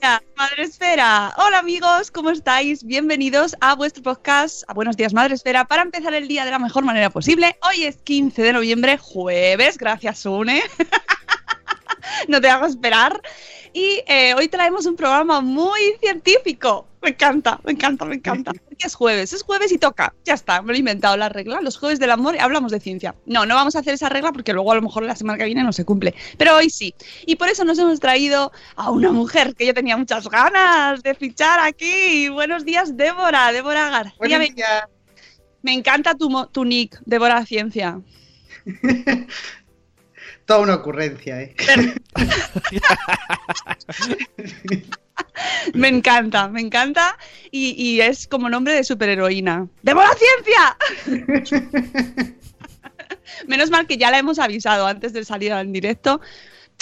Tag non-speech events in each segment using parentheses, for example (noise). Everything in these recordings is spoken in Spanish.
Madre Esfera. Hola amigos, ¿cómo estáis? Bienvenidos a vuestro podcast, a Buenos Días Madre Esfera, para empezar el día de la mejor manera posible. Hoy es 15 de noviembre, jueves, gracias Sune. (laughs) no te hago esperar. Y eh, hoy traemos un programa muy científico. (laughs) Me encanta, me encanta, me encanta. Porque (laughs) es jueves, es jueves y toca. Ya está, me lo he inventado la regla. Los jueves del amor y hablamos de ciencia. No, no vamos a hacer esa regla porque luego a lo mejor la semana que viene no se cumple. Pero hoy sí. Y por eso nos hemos traído a una mujer que yo tenía muchas ganas de fichar aquí. Buenos días, Débora, Débora García. Buenos días. me encanta tu, mo- tu nick, Débora Ciencia. (laughs) Toda una ocurrencia, ¿eh? (laughs) Me encanta, me encanta. Y, es como nombre de superheroína. ¡Débora Ciencia! (laughs) Menos mal que ya la hemos avisado antes de salir en directo.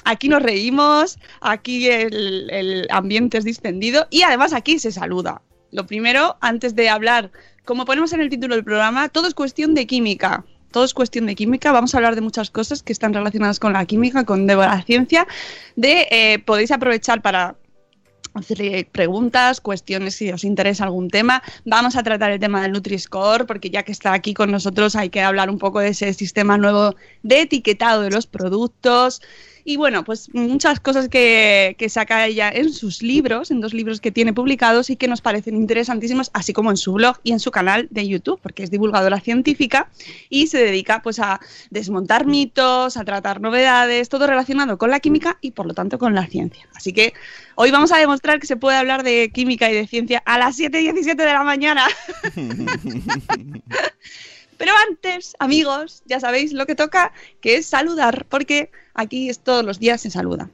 Aquí nos reímos, aquí el, el ambiente es distendido y además aquí se saluda. Lo primero, antes de hablar, como ponemos en el título del programa, todo es cuestión de química. Todo es cuestión de química. Vamos a hablar de muchas cosas que están relacionadas con la química, con Débora Ciencia. De, eh, podéis aprovechar para hacerle preguntas, cuestiones si os interesa algún tema. Vamos a tratar el tema del Nutri-Score, porque ya que está aquí con nosotros hay que hablar un poco de ese sistema nuevo de etiquetado de los productos. Y bueno, pues muchas cosas que, saca ella en sus libros, en dos libros que tiene publicados y que nos parecen interesantísimos, así como en su blog y en su canal de YouTube, porque es divulgadora científica y se dedica pues a desmontar mitos, a tratar novedades, todo relacionado con la química y por lo tanto con la ciencia. Así que hoy vamos a demostrar que se puede hablar de química y de ciencia a las 7 y 17 de la mañana. (laughs) Pero antes, amigos, ya sabéis lo que toca, que es saludar, porque aquí es todos los días se saluda.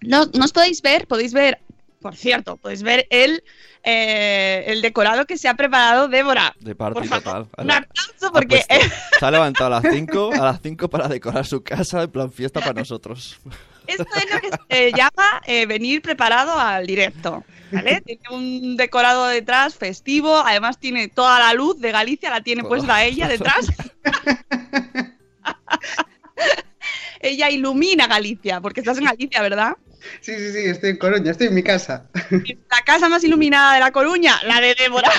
No, no os podéis ver, podéis ver, por cierto, podéis ver el, eh, el decorado que se ha preparado Débora. De party Por favor, total. Un Ha- ha porque puesto- (laughs) se ha levantado a las 5 a las 5 para decorar su casa en plan fiesta para nosotros. Esto es lo que se llama eh, venir preparado al directo. ¿Vale? (laughs) Tiene un decorado detrás festivo, además tiene toda la luz de Galicia, la tiene puesta ella detrás. (laughs) ella ilumina Galicia, porque estás en Galicia, ¿verdad? Sí, sí, sí, estoy en Coruña, estoy en mi casa. La casa más iluminada de La Coruña, la de Débora.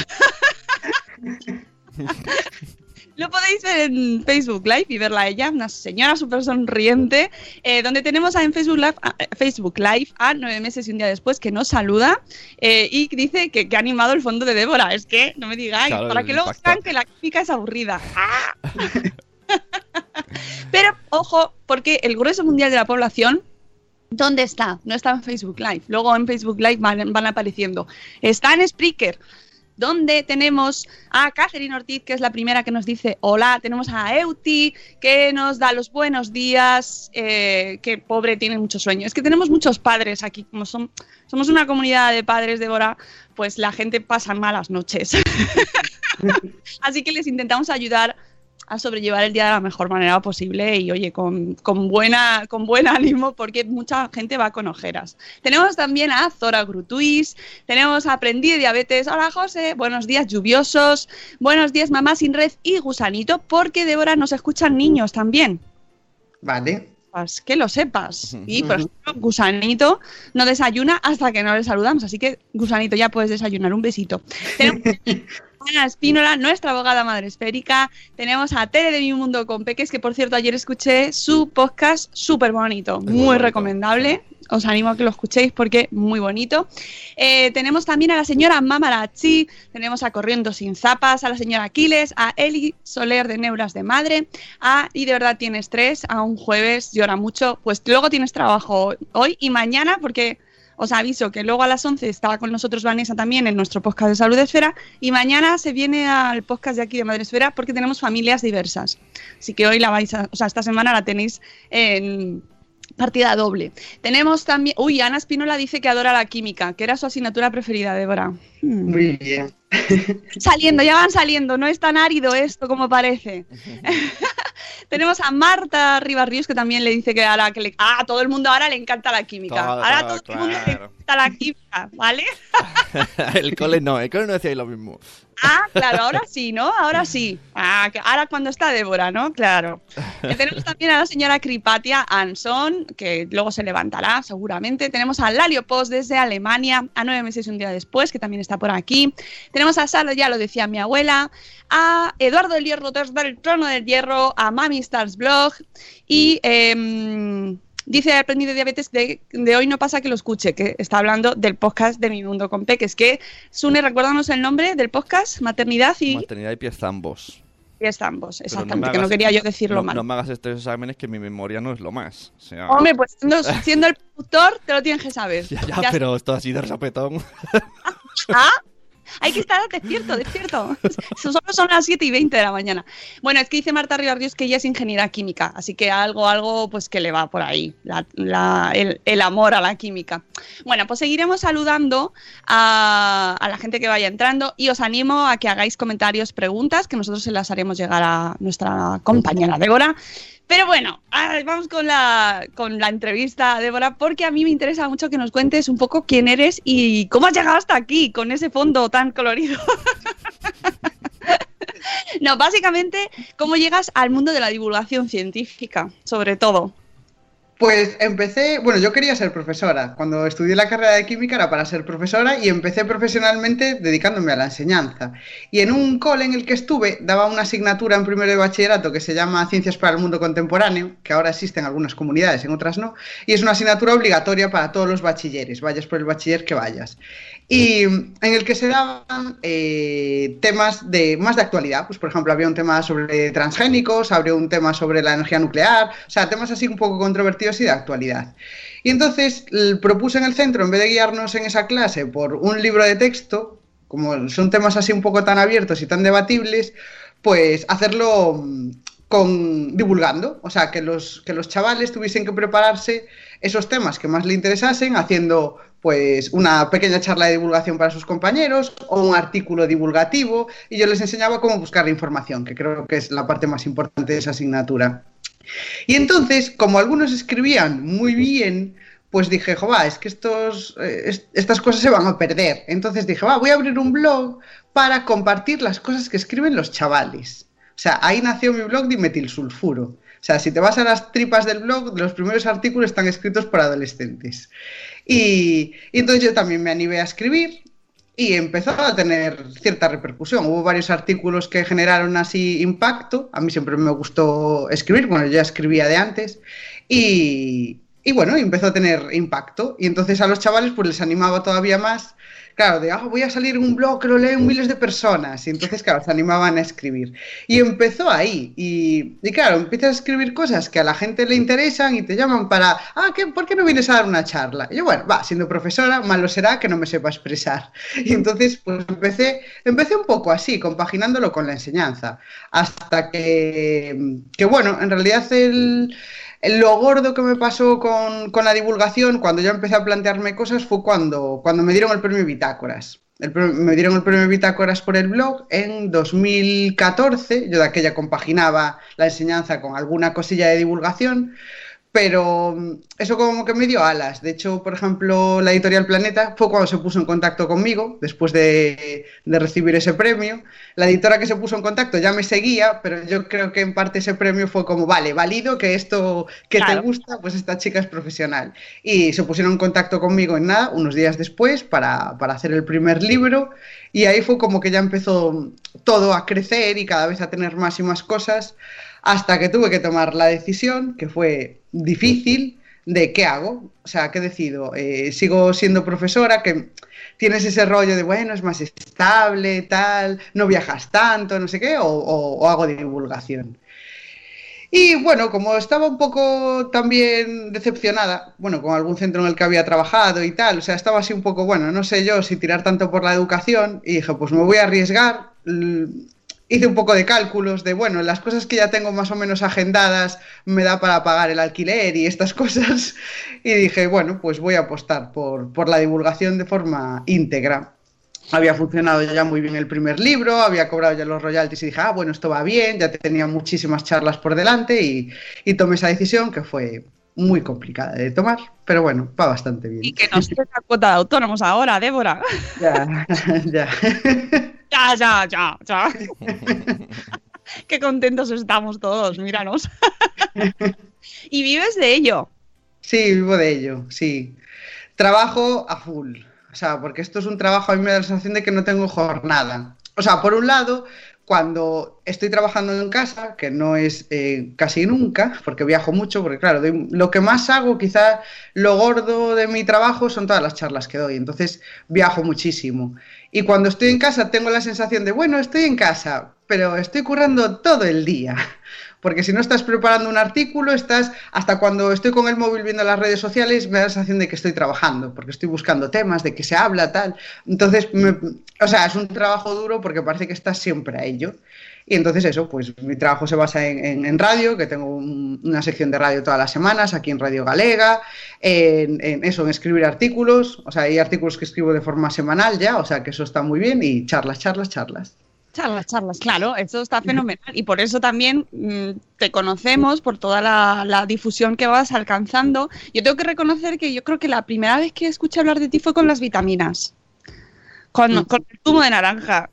(laughs) Lo podéis ver en Facebook Live y verla a ella, una señora súper sonriente, eh, donde tenemos a- en Facebook Live, a, eh, Facebook Live a nueve meses y un día después que nos saluda eh, y dice que, que ha animado el fondo de Débora. Es que, no me digáis, Claro, para que luego digan que la química es aburrida. ¡Ah! (laughs) Pero, ojo, porque el grueso mundial de la población ¿Dónde está? No está en Facebook Live. Luego en Facebook Live van, van apareciendo. Está en Spreaker, donde tenemos a Catherine Ortiz, que es la primera que nos dice hola. Tenemos a Euti, que nos da los buenos días, eh, que pobre tiene mucho sueño. Es que tenemos muchos padres aquí, como son, somos una comunidad de padres, Débora, pues la gente pasa malas noches. (laughs) Así que les intentamos ayudar a sobrellevar el día de la mejor manera posible y oye, con, con, buena, con buen ánimo porque mucha gente va con ojeras. Tenemos también a Zora Grutuis, tenemos a Aprendí de Diabetes, hola José, buenos días lluviosos, buenos días mamá sin red y gusanito porque Débora nos escuchan niños también. Vale. Pues que lo sepas. Y por ejemplo, Gusanito no desayuna hasta que no le saludamos. Así que, Gusanito, ya puedes desayunar. Un besito. Tenemos (laughs) Ana Espínola, nuestra abogada madre esférica. Tenemos a Tere de Mi Mundo con Peques, que por cierto ayer escuché su podcast súper bonito, muy, bonito. recomendable. Os animo a que lo escuchéis porque muy bonito. Eh, tenemos también a la señora Mamarachi, tenemos a Corriendo Sin Zapas, a la señora Aquiles, a Eli Soler de Neuras de Madre, a Y de verdad tienes tres, a un jueves llora mucho, pues luego tienes trabajo hoy y mañana porque os aviso que luego a las 11 estaba con nosotros Vanessa también en nuestro podcast de Salud Esfera y mañana se viene al podcast de aquí de Madre Esfera porque tenemos familias diversas. Así que hoy la vais a, o sea, esta semana la tenéis en partida doble. Tenemos también, uy, Ana Espínola dice que adora la química, que era su asignatura preferida, Débora. Hmm. Muy bien. Saliendo, ya van saliendo, no es tan árido esto como parece. (laughs) Tenemos a Marta Ribarríos que también le dice que ahora que le, ah, a todo el mundo ahora le encanta la química. Todo, ahora a todo, el mundo le encanta la química, ¿vale? (laughs) el cole no, el cole no decía lo mismo. Ah, claro, ahora sí, ¿no? Ahora sí. Ah, ahora cuando está Débora, ¿no? Claro. Que tenemos también a la señora Cripatia Anson, que luego se levantará seguramente. Tenemos a Lalio Post desde Alemania, a nueve meses y un día después, que también está por aquí. Tenemos a Sara, ya lo decía mi abuela, a Eduardo del Hierro desde el Trono del Hierro, a Mami Stars Blog y... em, Dice Aprendido de Diabetes de, de hoy no pasa que lo escuche, que está hablando del podcast de Mi Mundo con Peques. Que, Sune, recuérdanos el nombre del podcast, Maternidad y Maternidad y pies ambos. pies ambos, Pero exactamente, me que no quería yo decirlo no, mal. No me hagas estos exámenes que mi memoria no es lo más. O sea, Hombre, pues (laughs) siendo, siendo el productor, te lo tienes que saber. ya, ya, Ya pero esto así de rapetón. Ah, hay que estar despierto, despierto. (laughs) Solo son las 7 y 20 de la mañana. Bueno, es que dice Marta Ribarrios que ella es ingeniera química, así que algo, algo, pues que le va por ahí, el amor a la química. Bueno, pues seguiremos saludando a, a la gente que vaya entrando y os animo a que hagáis comentarios, preguntas, que nosotros se las haremos llegar a nuestra compañera Débora. Pero bueno, vamos con la, con la entrevista, Débora, porque a mí me interesa mucho que nos cuentes un poco quién eres y cómo has llegado hasta aquí con ese fondo tan colorido. (laughs) no, básicamente, cómo llegas al mundo de la divulgación científica, sobre todo. Pues empecé, bueno, yo quería ser profesora. Cuando estudié la carrera de química era para ser profesora y empecé profesionalmente dedicándome a la enseñanza. Y en un cole en el que estuve daba una asignatura en primero de bachillerato que se llama Ciencias para el Mundo Contemporáneo, que ahora existe en algunas comunidades, en otras no, y es una asignatura obligatoria para todos los bachilleres, vayas por el bachiller que vayas. Y en el que se daban eh, temas de más de actualidad. Pues, por ejemplo, había un tema sobre transgénicos, había un tema sobre la energía nuclear, o sea, temas así un poco controvertidos y de actualidad. Y entonces propuse en el centro, en vez de guiarnos en esa clase por un libro de texto, como son temas así un poco tan abiertos y tan debatibles, pues hacerlo mm, con divulgando, o sea, que los, que los chavales tuviesen que prepararse esos temas que más le interesasen, haciendo pues una pequeña charla de divulgación para sus compañeros o un artículo divulgativo y yo les enseñaba cómo buscar la información, que creo que es la parte más importante de esa asignatura. Y entonces, como algunos escribían muy bien, pues dije, jova, es que estos, eh, est- estas cosas se van a perder. Entonces dije, va, voy a abrir un blog para compartir las cosas que escriben los chavales. O sea, ahí nació mi blog de metilsulfuro. Sea, si te vas a las tripas del blog, los primeros artículos están escritos por adolescentes. Y, entonces yo también me animé a escribir y empezó a tener cierta repercusión. Hubo varios artículos que generaron así impacto. A mí siempre me gustó escribir, bueno, ya escribía de antes. Y, y bueno, empezó a tener impacto. Y entonces a los chavales pues les animaba todavía más. Claro, de, ah, voy a salir un blog que lo leen miles de personas. Y entonces, claro, se animaban a escribir. Y empezó ahí. Y, claro, empiezas a escribir cosas que a la gente le interesan y te llaman para, ah, ¿qué, ¿por qué no vienes a dar una charla? Y yo, bueno, va, siendo profesora, malo será que no me sepa expresar. (laughs) Y entonces, pues empecé, empecé un poco así, compaginándolo con la enseñanza. Hasta que, que bueno, en realidad el- lo gordo que me pasó con, con la divulgación, cuando yo empecé a plantearme cosas, fue cuando, cuando me dieron el premio Bitácoras. me dieron el premio Bitácoras por el blog en 2014. Yo de aquella compaginaba la enseñanza con alguna cosilla de divulgación, pero mm, eso como que me dio alas. De hecho, por ejemplo, la editorial Planeta fue cuando se puso en contacto conmigo después de, de recibir ese premio. La editora que se puso en contacto ya me seguía, pero yo creo que en parte ese premio fue como, vale, válido que esto que Claro. te gusta, pues esta chica es profesional. Y se pusieron en contacto conmigo en nada, unos días después, para, para hacer el primer libro. Y ahí fue como que ya empezó todo a crecer y cada vez a tener más y más cosas, hasta que tuve que tomar la decisión, que fue difícil, de qué hago. O sea, ¿qué decido? Eh, sigo siendo profesora, que tienes ese rollo de, bueno, es más estable, tal, no viajas tanto, no sé qué, o, o- o hago divulgación. Y bueno, como estaba un poco también decepcionada, bueno, con algún centro en el que había trabajado y tal, o sea, estaba así un poco, bueno, no sé yo si tirar tanto por la educación, y dije, pues me voy a arriesgar. Hice un poco de cálculos de, bueno, las cosas que ya tengo más o menos agendadas me da para pagar el alquiler y estas (laughs) cosas. Y dije, bueno, pues voy a apostar por, por la divulgación de forma íntegra había funcionado ya muy bien el primer libro, había cobrado ya los royalties y dije, ah, bueno, esto va bien, ya tenía muchísimas charlas por delante y, y tomé esa decisión que fue muy complicada de tomar, pero bueno, va bastante bien. Y que nos toca cuota de autónomos ahora, Débora. (laughs) Ya, (laughs) ya. Ya, ya, ya, ya. (laughs) (laughs) Qué contentos estamos todos, míranos. (laughs) y vives de ello. Sí, vivo de ello, sí. Trabajo a full, o sea, porque esto es un trabajo, a mí me da la sensación de que no tengo jornada. O sea, por un lado, cuando estoy trabajando en casa, que no es eh, casi nunca, porque viajo mucho, porque claro, doy- lo que más hago, quizá lo gordo de mi trabajo son todas las charlas que doy, entonces viajo muchísimo. Y cuando estoy en casa tengo la sensación de, bueno, estoy en casa, pero estoy currando todo el día. (laughs) Porque si no estás preparando un artículo, estás, hasta cuando estoy con el móvil viendo las redes sociales, me da la sensación de que estoy trabajando, porque estoy buscando temas, de que se habla, tal. Entonces, me- o sea, es un trabajo duro porque parece que estás siempre a ello. Y entonces eso, pues mi trabajo se basa en, en- en radio, que tengo un- una sección de radio todas las semanas, aquí en Radio Galega, en, en eso, en escribir artículos, o sea, hay artículos que escribo de forma semanal ya, o sea, que eso está muy bien, y charlas, charlas, charlas. Charlas, charlas, claro, eso está fenomenal. Y por eso también mm, te conocemos, por toda la, la difusión que vas alcanzando. Yo tengo que reconocer que yo creo que la primera vez que escuché hablar de ti fue con las vitaminas. Con, Mm. con el zumo de naranja.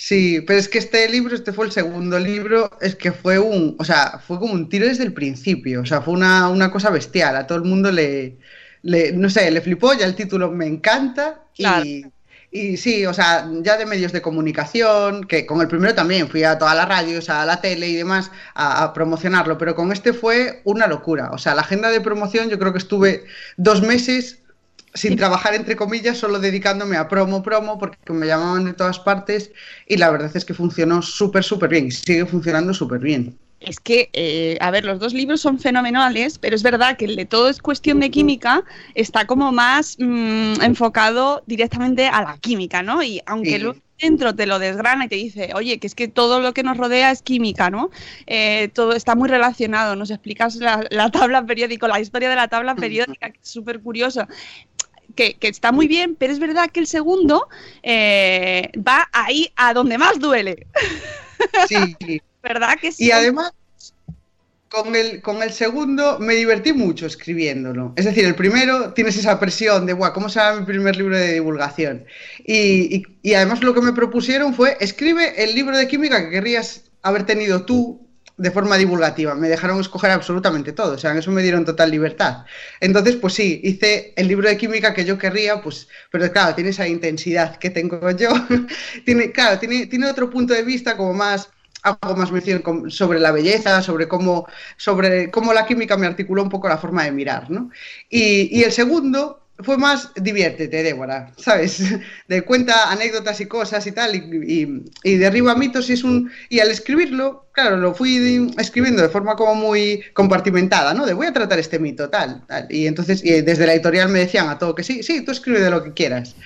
Sí, pero es que este libro, este fue el segundo libro, es que fue un, o sea, fue como un tiro desde el principio, o sea, fue una, una cosa bestial, a todo el mundo le, le, no sé, le flipó, ya el título me encanta Claro. y, y sí, o sea, ya de medios de comunicación, que con el primero también fui a todas las radios, a la tele y demás a, a promocionarlo, pero con este fue una locura, o sea, la agenda de promoción yo creo que estuve dos meses sin trabajar entre comillas, solo dedicándome a promo, promo, porque me llamaban de todas partes y la verdad es que funcionó súper, súper bien y sigue funcionando súper bien. Es que, eh, a ver, los dos libros son fenomenales, pero es verdad que el de todo es cuestión de química está como más mm, enfocado directamente a la química, ¿no? Y aunque Sí. luego dentro te lo desgrana y te dice, oye, que es que todo lo que nos rodea es química, ¿no? Eh, todo está muy relacionado, nos explicas la, la tabla periódica, la historia de la tabla periódica, que es súper curioso. Que, que está muy bien, pero es verdad que el segundo eh, va ahí a donde más duele, Sí, (laughs) ¿verdad? Que sí. y además con el, con el segundo me divertí mucho escribiéndolo. Es decir, el primero tienes esa presión de, Buah, ¿cómo será mi primer libro de divulgación? Y, y- y además lo que me propusieron fue, escribe el libro de química que querrías haber tenido tú de forma divulgativa. Me dejaron escoger absolutamente todo, o sea, en eso me dieron total libertad. Entonces, pues sí, hice el libro de química que yo querría, pues, pero claro, tiene esa intensidad que tengo yo. (laughs) tiene, claro, tiene, tiene otro punto de vista como más hago más mención sobre la belleza, sobre cómo, sobre cómo la química me articuló un poco la forma de mirar, ¿no? Y el segundo fue más diviértete, Débora, ¿sabes? De cuenta anécdotas y cosas y tal, y, y- y derriba mitos y es un... Y al escribirlo, claro, lo fui escribiendo de forma como muy compartimentada, ¿no? De voy a tratar este mito, tal, tal. Y entonces y desde la editorial me decían a todo que sí, sí, tú escribe de lo que quieras.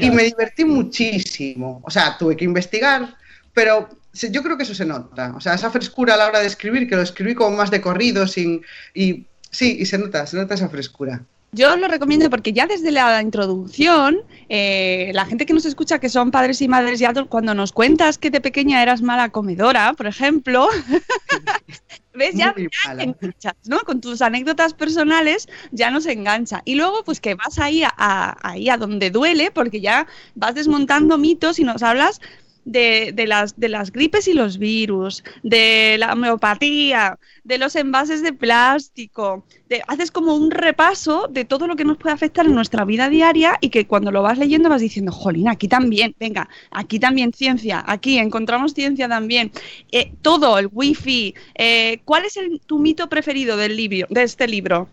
Y me divertí muchísimo. O sea, tuve que investigar, pero yo creo que eso se nota. O sea, esa frescura a la hora de escribir, que lo escribí como más de corrido, sin. Y sí, y se nota, se nota esa frescura. Yo os lo recomiendo porque ya desde la introducción, eh, la gente que nos escucha, que son padres y madres ya, cuando nos cuentas que de pequeña eras mala comedora, por ejemplo, (laughs) ¿ves? Ya, enganchas, ¿no? Con tus anécdotas personales ya nos engancha. Y luego, pues que vas ahí a, a- ahí a donde duele, porque ya vas desmontando mitos y nos hablas de, de las, de las gripes y los virus, de la homeopatía, de los envases de plástico. haces como un repaso de todo lo que nos puede afectar en nuestra vida diaria y que cuando lo vas leyendo vas diciendo, jolín, aquí también, venga, aquí también ciencia, aquí encontramos ciencia también. Eh, todo, el wifi. Eh, ¿Cuál es el- tu mito preferido del libro, de este libro?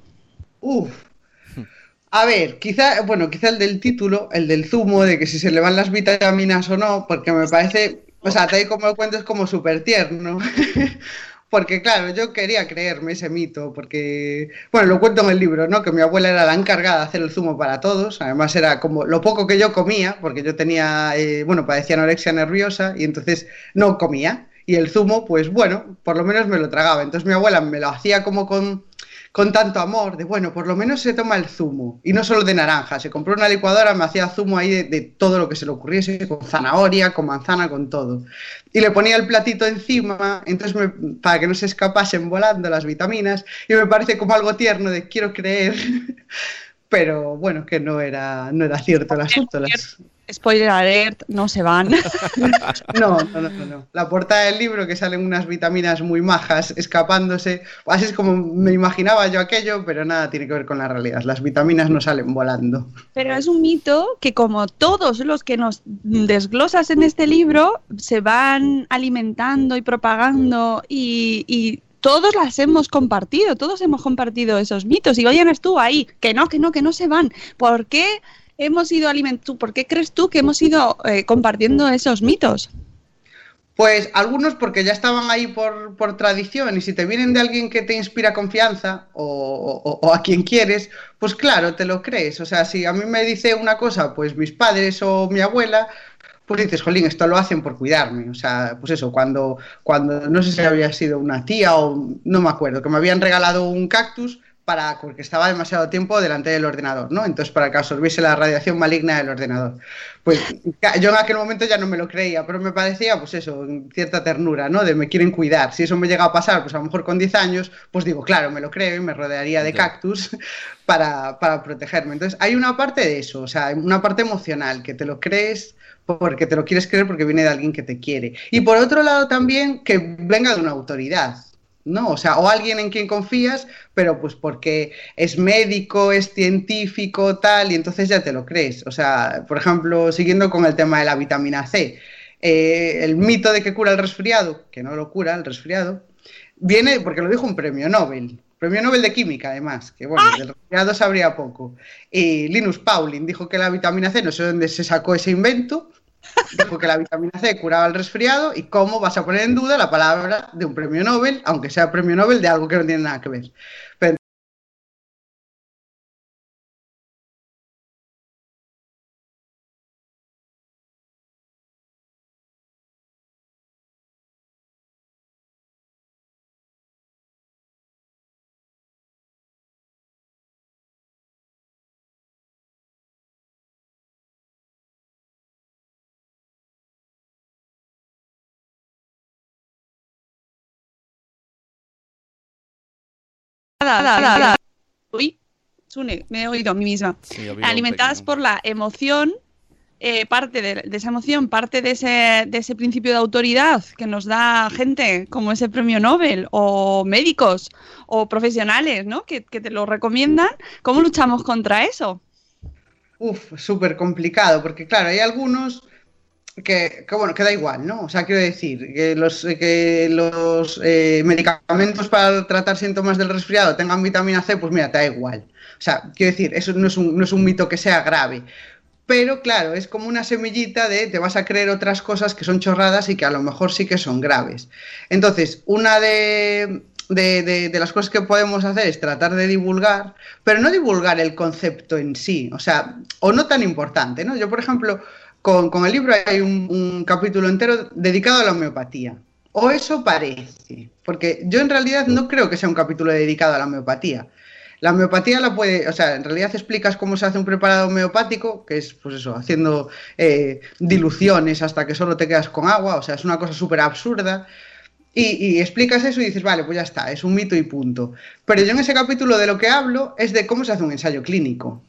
Uf. A ver, quizá, bueno, quizá el del título, el del zumo, de que si se le van las vitaminas o no, porque me parece, o sea, tal y como lo cuento es como súper tierno. (laughs) Porque claro, yo quería creerme ese mito, porque, bueno, lo cuento en el libro, ¿no? Que mi abuela era la encargada de hacer el zumo para todos, además era como lo poco que yo comía, porque yo tenía, eh, bueno, padecía anorexia nerviosa y entonces no comía. Y el zumo, pues bueno, por lo menos me lo tragaba. Entonces mi abuela me lo hacía como con, con tanto amor, de bueno, por lo menos se toma el zumo. Y no solo de naranja, se compró una licuadora, me hacía zumo ahí de, todo lo que se le ocurriese, con zanahoria, con manzana, con todo. Y le ponía el platito encima, entonces me- para que no se escapasen volando las vitaminas, y me parece como algo tierno de quiero creer. (laughs) Pero bueno, que no era, no era cierto el asunto. las- Spoiler alert, no se van. (laughs) no, no, no, no. La portada del libro que salen unas vitaminas muy majas escapándose. Así es como me imaginaba yo aquello, pero nada tiene que ver con la realidad. Las vitaminas no salen volando. Pero es un mito que como todos los que nos desglosas en este libro se van alimentando y propagando y, y todos las hemos compartido, todos hemos compartido esos mitos y hoy tú ahí, que no, que no, que no se van. ¿Por qué hemos ido alimentando, por qué crees tú que hemos ido eh, compartiendo esos mitos? Pues algunos porque ya estaban ahí por, por tradición y si te vienen de alguien que te inspira confianza o, o- o a quien quieres, pues claro, te lo crees. O sea, si a mí me dice una cosa, pues mis padres o mi abuela, pues dices, jolín, esto lo hacen por cuidarme. O sea, pues eso, cuando, cuando no sé si había sido una tía o no me acuerdo, que me habían regalado un cactus para, porque estaba demasiado tiempo delante del ordenador, ¿no? Entonces, para que absorbiese la radiación maligna del ordenador. Pues yo en aquel momento ya no me lo creía, pero me parecía, pues eso, cierta ternura, ¿no? De me quieren cuidar. Si eso me llega a pasar, pues a lo mejor con 10 años, pues digo, claro, me lo creo y me rodearía de cactus (laughs) para, para protegerme. Entonces, hay una parte de eso, o sea, una parte emocional, que te lo crees porque te lo quieres creer porque viene de alguien que te quiere. Y por otro lado también que venga de una autoridad, ¿no? O sea, o alguien en quien confías, pero pues porque es médico, es científico, tal, y entonces ya te lo crees. O sea, por ejemplo, siguiendo con el tema de la vitamina C, eh, el mito de que cura el resfriado, que no lo cura el resfriado, viene porque lo dijo un premio Nobel. Premio Nobel de Química, además, que bueno, del resfriado sabría poco. Y Linus Pauling dijo que la vitamina C, no sé dónde se sacó ese invento, dijo que la vitamina C curaba el resfriado y cómo vas a poner en duda la palabra de un premio Nobel, aunque sea premio Nobel de algo que no tiene nada que ver. Pero Nada, nada, nada. Uy, Sune, me he oído a mí misma. Sí, alimentadas por la emoción, eh, parte de, de esa emoción, parte de ese, de ese principio de autoridad que nos da gente como ese premio Nobel, o médicos, o profesionales, ¿no? Que, que te lo recomiendan. ¿Cómo luchamos contra eso? Uf, súper complicado, porque claro, hay algunos que, que, bueno, que da igual, ¿no? O sea, quiero decir, que los, que los eh, medicamentos para tratar síntomas del resfriado tengan vitamina C, pues mira, te da igual. O sea, quiero decir, eso no es un, no es un mito que sea grave. Pero claro, es como una semillita de te vas a creer otras cosas que son chorradas y que a lo mejor sí que son graves. Entonces, una de, de, de, de, las cosas que podemos hacer es tratar de divulgar, pero no divulgar el concepto en sí, o sea, o no tan importante, ¿no? Yo, por ejemplo, con, el libro hay un, un, capítulo entero dedicado a la homeopatía, o eso parece, porque yo en realidad no creo que sea un capítulo dedicado a la homeopatía. La homeopatía la puede, o sea, en realidad explicas cómo se hace un preparado homeopático, que es, pues eso, haciendo eh, diluciones hasta que solo te quedas con agua, o sea, es una cosa súper absurda. Y, y explicas eso y dices, vale, pues ya está, es un mito y punto. Pero yo en ese capítulo de lo que hablo es de cómo se hace un ensayo clínico,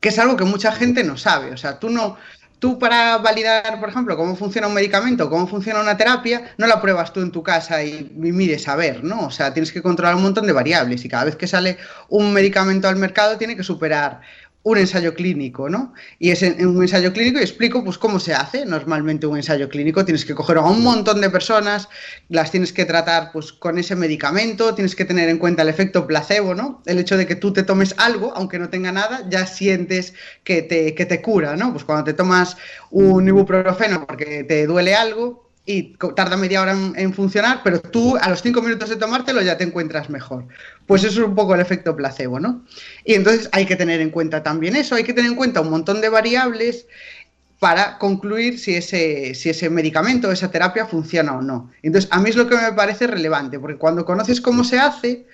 que es algo que mucha gente no sabe. O sea, tú no, tú para validar, por ejemplo, cómo funciona un medicamento, cómo funciona una terapia, no la pruebas tú en tu casa y, y mires a ver, ¿no? O sea, tienes que controlar un montón de variables y cada vez que sale un medicamento al mercado tiene que superar un ensayo clínico, ¿no? Y es un ensayo clínico y explico pues cómo se hace normalmente un ensayo clínico. Tienes que coger a un montón de personas, las tienes que tratar pues con ese medicamento, tienes que tener en cuenta el efecto placebo, ¿no? El hecho de que tú te tomes algo, aunque no tenga nada, ya sientes que te, que te cura, ¿no? Pues cuando te tomas un ibuprofeno porque te duele algo, y tarda media hora en, en, funcionar, pero tú a los cinco minutos de tomártelo ya te encuentras mejor. Pues eso es un poco el efecto placebo, ¿no? Y entonces hay que tener en cuenta también eso, hay que tener en cuenta un montón de variables para concluir si ese, si ese medicamento, esa terapia funciona o no. Entonces, a mí es lo que me parece relevante, porque cuando conoces cómo se hace,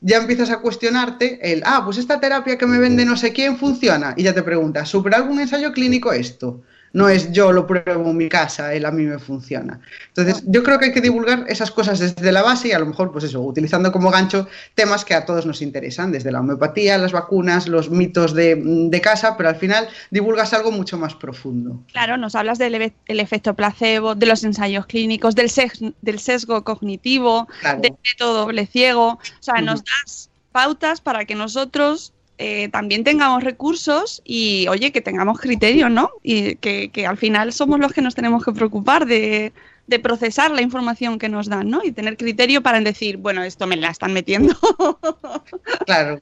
ya empiezas a cuestionarte el, ah, pues esta terapia que me vende no sé quién funciona, y ya te preguntas, ¿supera algún ensayo clínico esto? No es yo lo pruebo en mi casa, él a mí me funciona. Entonces, yo creo que hay que divulgar esas cosas desde la base y a lo mejor, pues eso, utilizando como gancho temas que a todos nos interesan, desde la homeopatía, las vacunas, los mitos de, de casa, pero al final divulgas algo mucho más profundo. Claro, nos hablas del el efecto placebo, de los ensayos clínicos, del, ses del sesgo cognitivo, claro. del método doble ciego, o sea, nos das pautas para que nosotros eh, también tengamos recursos y, oye, que tengamos criterios, ¿no? Y que, que, al final somos los que nos tenemos que preocupar de, de, procesar la información que nos dan, ¿no? Y tener criterio para decir, bueno, esto me la están metiendo. (laughs) Claro.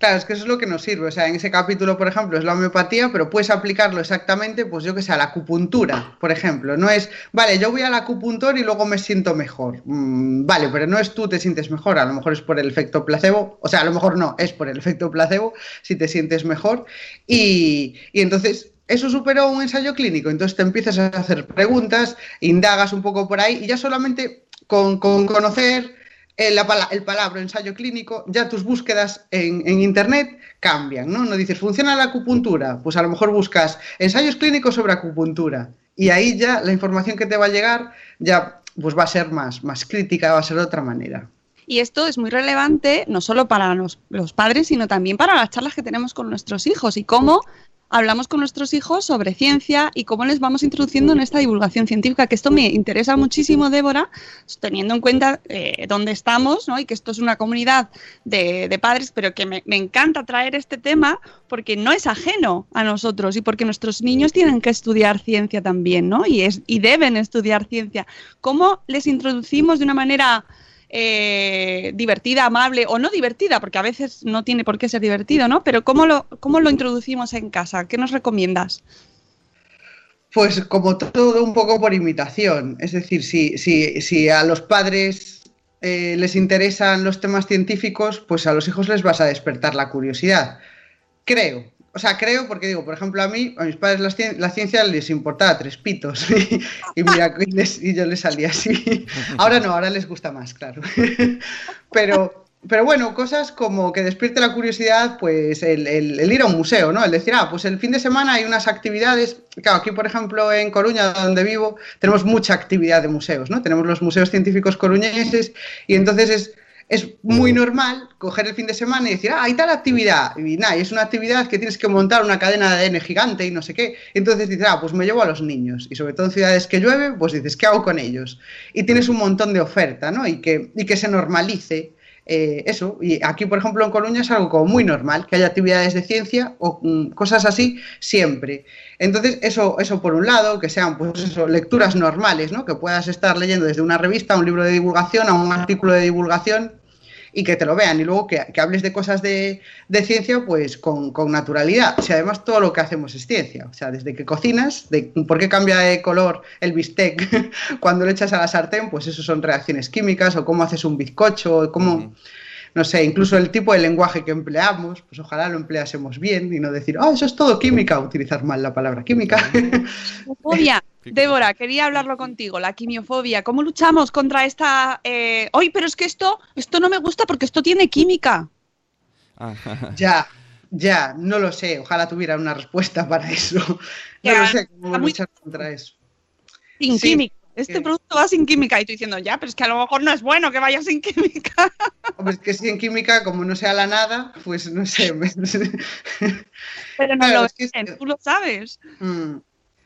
Claro, es que eso es lo que nos sirve. O sea, en ese capítulo, por ejemplo, es la homeopatía, pero puedes aplicarlo exactamente, pues yo que sé, a la acupuntura, por ejemplo. No es, vale, yo voy al acupuntor y luego me siento mejor. Mm, vale, pero no es tú te sientes mejor, a lo mejor es por el efecto placebo. O sea, a lo mejor no, es por el efecto placebo si te sientes mejor. Y, y entonces eso superó un ensayo clínico. Entonces te empiezas a hacer preguntas, indagas un poco por ahí y ya solamente con, con conocer el, el, palabra ensayo clínico, ya tus búsquedas en, en, Internet cambian, ¿no? No dices, ¿funciona la acupuntura? Pues a lo mejor buscas ensayos clínicos sobre acupuntura. Y ahí ya la información que te va a llegar ya pues va a ser más, más crítica, va a ser de otra manera. Y esto es muy relevante no solo para los, los, padres, sino también para las charlas que tenemos con nuestros hijos y cómo hablamos con nuestros hijos sobre ciencia y cómo les vamos introduciendo en esta divulgación científica, que esto me interesa muchísimo, Débora, teniendo en cuenta eh, dónde estamos, ¿no? Y que esto es una comunidad de, padres, pero que me, me, encanta traer este tema porque no es ajeno a nosotros y porque nuestros niños tienen que estudiar ciencia también, ¿no? Y, es, y deben estudiar ciencia. ¿Cómo les introducimos de una manera eh, divertida, amable o no divertida, porque a veces no tiene por qué ser divertido, ¿no? Pero ¿cómo lo, cómo lo introducimos en casa? ¿Qué nos recomiendas? Pues como todo un poco por imitación, es decir, si, si, si a los padres eh, les interesan los temas científicos, pues a los hijos les vas a despertar la curiosidad. Creo, o sea, creo, porque digo, por ejemplo, a mí, a mis padres la, cien la ciencia les importaba tres pitos. (laughs) Y, mira, y, yo les salía así. Ahora no, ahora les gusta más, claro. (laughs) Pero, pero bueno, cosas como que despierte la curiosidad, pues el, el, el, ir a un museo, ¿no? El decir, ah, pues el fin de semana hay unas actividades. Claro, aquí, por ejemplo, en Coruña, donde vivo, tenemos mucha actividad de museos, ¿no? Tenemos los museos científicos coruñeses y entonces es es muy normal coger el fin de semana y decir, ah, hay tal actividad. Y nada, y es una actividad que tienes que montar una cadena de ADN gigante y no sé qué. Entonces dices, ah, pues me llevo a los niños. Y sobre todo en ciudades que llueve, pues dices, ¿qué hago con ellos? Y tienes un montón de oferta, ¿no? Y que, y que se normalice eh, eso. Y aquí, por ejemplo, en Coruña es algo como muy normal, que haya actividades de ciencia o um, cosas así siempre. Entonces, eso, eso por un lado, que sean pues eso, lecturas normales, ¿no? Que puedas estar leyendo desde una revista, un libro de divulgación, a un artículo de divulgación y que te lo vean y luego que, que hables de cosas de, de ciencia pues con, con, naturalidad. Si además todo lo que hacemos es ciencia, o sea, desde que cocinas, de por qué cambia de color el bistec (laughs) cuando lo echas a la sartén, pues eso son reacciones químicas o cómo haces un bizcocho, o cómo... Uh -huh no sé, incluso el tipo de lenguaje que empleamos, pues ojalá lo empleásemos bien y no decir, ah, oh, eso es todo química, utilizar mal la palabra química. Fobia. (laughs) Débora, quería hablarlo contigo, la quimiofobia. ¿Cómo luchamos contra esta... Eh... Oye, pero es que esto, esto no me gusta porque esto tiene química. Ajá. Ya, ya, no lo sé. Ojalá tuviera una respuesta para eso. No Ya, lo sé cómo muy- luchar contra eso. Sin Sí, química. Este que- producto va sin química. Y tú diciendo, ya, pero es que a lo mejor no es bueno que vaya sin química. (laughs) Hombre, es que si en química, como no sea la nada, pues no sé. (laughs) Pero no lo es que tú lo sabes. Mm,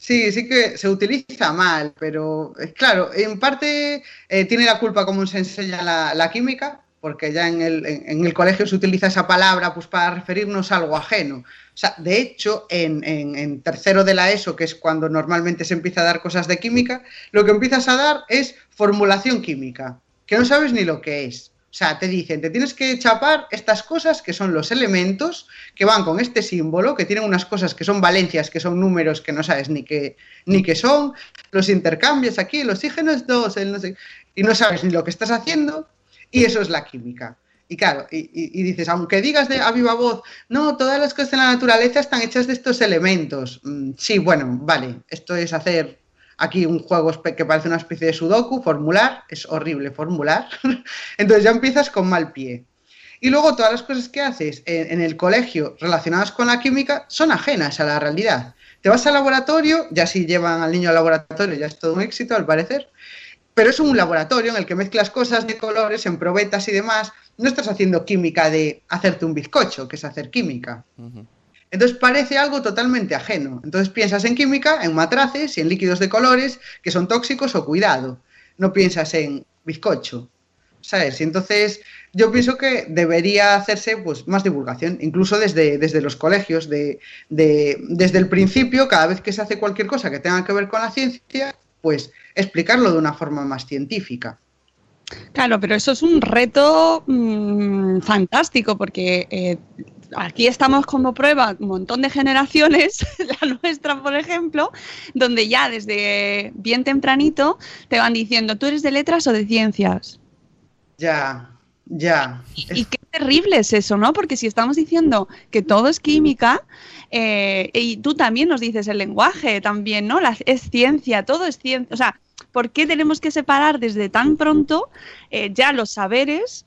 Sí, sí que se utiliza mal, pero eh, claro, en parte eh, tiene la culpa como se enseña la, química, porque ya en el, en- el colegio se utiliza esa palabra pues, para referirnos a algo ajeno. O sea, de hecho, en- en tercero de la ESO, que es cuando normalmente se empieza a dar cosas de química, lo que empiezas a dar es formulación química, que no sabes ni lo que es. O sea, te dicen, te tienes que chapar estas cosas que son los elementos que van con este símbolo, que tienen unas cosas que son valencias, que son números que no sabes ni qué, ni qué son, los intercambios aquí, el oxígeno es dos, el no sé, y no sabes ni lo que estás haciendo, y eso es la química. Y claro, y dices, aunque digas de a viva voz, no, todas las cosas de la naturaleza están hechas de estos elementos. Mm, sí, bueno, vale, esto es hacer aquí un juego que parece una especie de sudoku, formular, es horrible formular. (laughs) Entonces ya empiezas con mal pie. Y luego todas las cosas que haces en, el colegio relacionadas con la química son ajenas a la realidad. Te vas al laboratorio, ya si llevan al niño al laboratorio ya es todo un éxito al parecer, pero es un laboratorio en el que mezclas cosas de colores en probetas y demás. No estás haciendo química de hacerte un bizcocho, que es hacer química. Ujú. Entonces parece algo totalmente ajeno. Entonces piensas en química, en matraces y en líquidos de colores que son tóxicos o cuidado. No piensas en bizcocho. ¿Sabes? Y entonces yo pienso que debería hacerse pues, más divulgación, incluso desde, desde los colegios, de, de- desde el principio, cada vez que se hace cualquier cosa que tenga que ver con la ciencia, pues explicarlo de una forma más científica. Claro, pero eso es un reto mm, fantástico porque eh, aquí estamos como prueba un montón de generaciones, (laughs) la nuestra por ejemplo, donde ya desde bien tempranito te van diciendo, ¿tú eres de letras o de ciencias? Ya, ya. Y qué terrible es eso, ¿no? Porque si estamos diciendo que todo es química, eh, y tú también nos dices el lenguaje también, ¿no? La- es ciencia, todo es ciencia. O sea, ¿por qué tenemos que separar desde tan pronto eh, ya los saberes,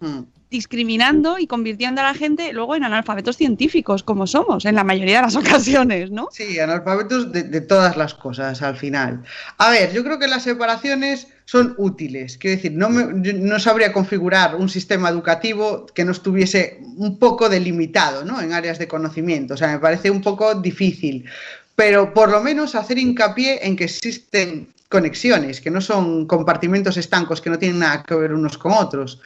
Mm. Discriminando y convirtiendo a la gente luego en analfabetos científicos, como somos en la mayoría de las (laughs) ocasiones, ¿no? Sí, analfabetos de, todas las cosas al final. A ver, yo creo que las separaciones son útiles. Quiero decir, no, me- no sabría configurar un sistema educativo que no estuviese un poco delimitado ¿no? en áreas de conocimiento. O sea, me parece un poco difícil. Pero por lo menos hacer hincapié en que existen conexiones, que no son compartimentos estancos que no tienen nada que ver unos con otros.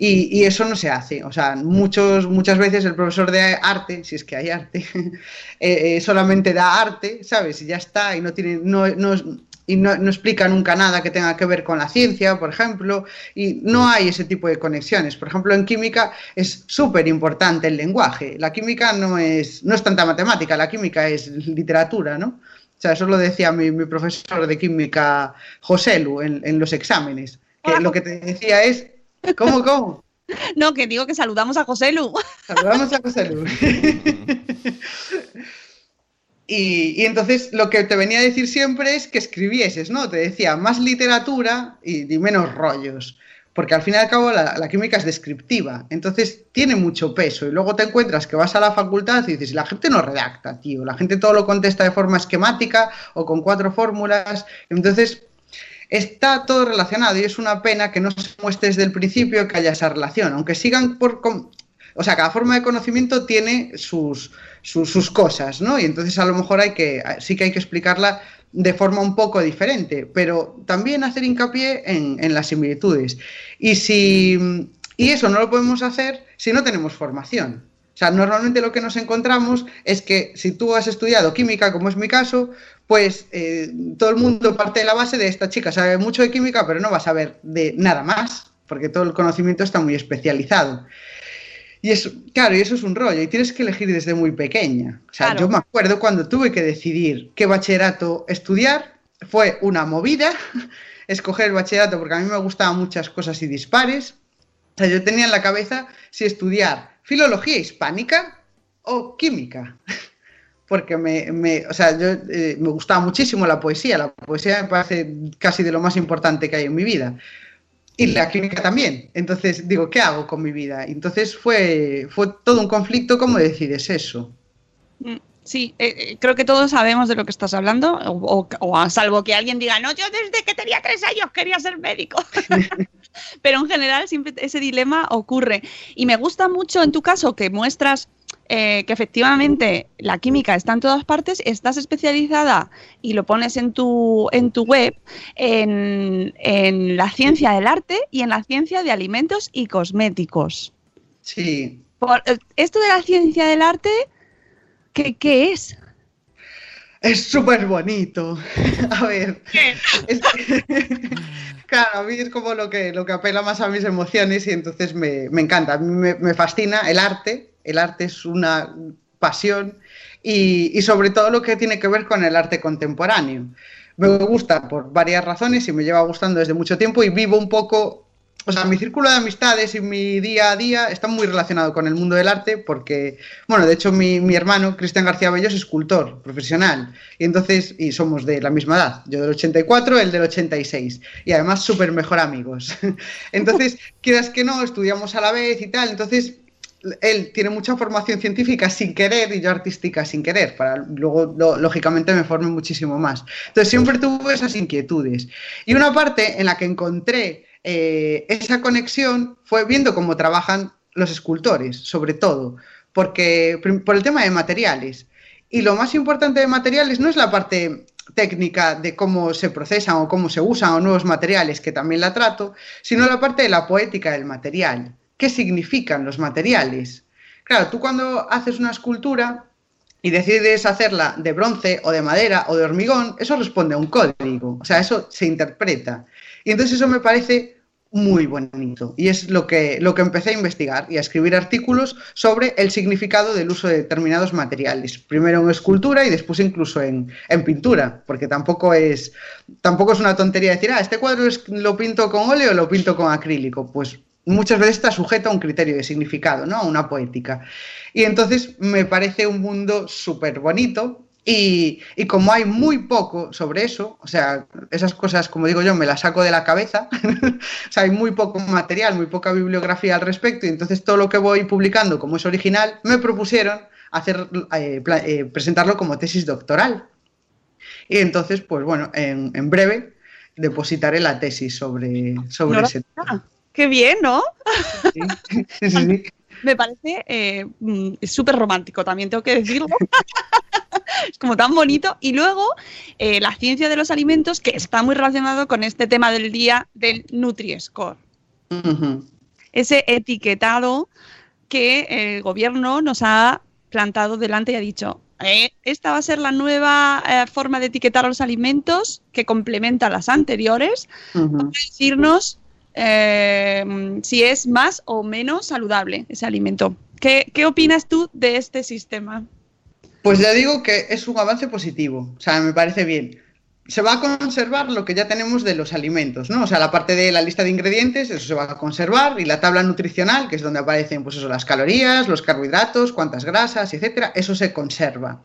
Y, y eso no se hace. O sea, muchos, muchas veces el profesor de arte, si es que hay arte, (laughs) eh, eh, solamente da arte, ¿sabes? Y ya está, y no tiene, no, no, y no, no explica nunca nada que tenga que ver con la ciencia, por ejemplo, y no hay ese tipo de conexiones. Por ejemplo, en química es súper importante el lenguaje. La química no es, no es tanta matemática, la química es literatura, ¿no? O sea, eso lo decía mi, mi profesor de química, José Lu, en, en los exámenes. Que Hola, lo que te decía es, ¿cómo, cómo? No, que digo que saludamos a José Lu. Saludamos a José Lu. (laughs) Y, y entonces lo que te venía a decir siempre es que escribieses, ¿no? Te decía más literatura y, y menos rollos. Porque al fin y al cabo la, la química es descriptiva, entonces tiene mucho peso. Y luego te encuentras que vas a la facultad y dices, la gente no redacta, tío. La gente todo lo contesta de forma esquemática o con cuatro fórmulas. Entonces está todo relacionado y es una pena que no se muestre desde el principio que haya esa relación, aunque sigan por... O sea, cada forma de conocimiento tiene sus, sus, sus cosas, ¿no? Y entonces a lo mejor hay que, sí que hay que explicarla de forma un poco diferente, pero también hacer hincapié en, en las similitudes. Y, si, y eso no lo podemos hacer si no tenemos formación. O sea, normalmente lo que nos encontramos es que si tú has estudiado química, como es mi caso, pues eh, todo el mundo parte de la base de esta chica sabe mucho de química, pero no va a saber de nada más, porque todo el conocimiento está muy especializado. Y eso, claro, y eso es un rollo, y tienes que elegir desde muy pequeña. O sea, Claro. yo me acuerdo cuando tuve que decidir qué bachillerato estudiar, fue una movida (laughs) escoger el bachillerato porque a mí me gustaban muchas cosas y dispares. O sea, yo tenía en la cabeza si estudiar filología hispánica o química. (laughs) Porque me, me- o sea, yo, eh, me gustaba muchísimo la poesía. La poesía me parece casi de lo más importante que hay en mi vida. y la química también. Entonces digo, ¿qué hago con mi vida? Entonces fue, fue todo un conflicto, ¿cómo decides eso? Mm, Sí, eh, eh, creo que todos sabemos de lo que estás hablando, o, o- o a salvo que alguien diga, no, yo desde que tenía tres años quería ser médico. (laughs) (laughs) Pero en general siempre ese dilema ocurre. Y me gusta mucho en tu caso que muestras eh, que efectivamente la química está en todas partes, estás especializada y lo pones en tu, en tu web en, en la ciencia del arte y en la ciencia de alimentos y cosméticos. Sí. Por- eh, esto de la ciencia del arte, ¿qué, qué es? Es súper bonito. (laughs) A ver. es- (laughs) claro, a mí es como lo que, lo que apela más a mis emociones y entonces me, me encanta. A mí me, me fascina el arte. El arte es una pasión y, y sobre todo lo que tiene que ver con el arte contemporáneo. Me gusta por varias razones y me lleva gustando desde mucho tiempo y vivo un poco o sea, mi círculo de amistades y mi día a día está muy relacionado con el mundo del arte porque, bueno, de hecho mi, mi hermano, Cristian García Bello, es escultor profesional y entonces, y somos de la misma edad, yo del 84, él del 86 y además súper mejor amigos. (laughs) Entonces, quieras que no, estudiamos a la vez y tal, entonces él tiene mucha formación científica sin querer y yo artística sin querer, para luego, lo- lógicamente, me forme muchísimo más. Entonces, siempre tuve esas inquietudes. Y una parte en la que encontré eh, esa conexión fue viendo cómo trabajan los escultores, sobre todo, porque por el tema de materiales. Y lo más importante de materiales no es la parte técnica de cómo se procesan o cómo se usan o nuevos materiales, que también la trato, sino la parte de la poética del material. ¿Qué significan los materiales? Claro, tú cuando haces una escultura y decides hacerla de bronce o de madera o de hormigón, eso responde a un código, o sea, eso se interpreta. Y entonces eso me parece muy bonito y es lo que, lo que empecé a investigar y a escribir artículos sobre el significado del uso de determinados materiales, primero en escultura y después incluso en, en pintura, porque tampoco es, tampoco es una tontería decir, ah, este cuadro es- lo pinto con óleo o lo pinto con acrílico, pues muchas veces está sujeto a un criterio de significado, ¿no? A una poética. Y entonces me parece un mundo súper bonito y, y como hay muy poco sobre eso, o sea, esas cosas, como digo yo, me las saco de la cabeza, (laughs) o sea, hay muy poco material, muy poca bibliografía al respecto y entonces todo lo que voy publicando, como es original, me propusieron hacer, eh, eh, presentarlo como tesis doctoral. Y entonces, pues bueno, en, en breve depositaré la tesis sobre, sobre ese Enhorabuena. Qué bien, ¿no? Sí, (laughs) sí, sí. Me parece eh, mm, súper romántico, también tengo que decirlo. (laughs) es como tan bonito. Y luego, eh, la ciencia de los alimentos, que está muy relacionado con este tema del día del Nutri-Score. Ese etiquetado que el gobierno nos ha plantado delante y ha dicho, "Eh, esta va a ser la nueva eh, forma de etiquetar los alimentos que complementa a las anteriores decirnos eh, si es más o menos saludable ese alimento. ¿Qué, qué opinas tú de este sistema? Pues ya digo que es un avance positivo, o sea, me parece bien. Se va a conservar lo que ya tenemos de los alimentos, ¿no? O sea, la parte de la lista de ingredientes, eso se va a conservar, y la tabla nutricional, que es donde aparecen, pues eso, las calorías, los carbohidratos, cuántas grasas, etcétera, eso se conserva.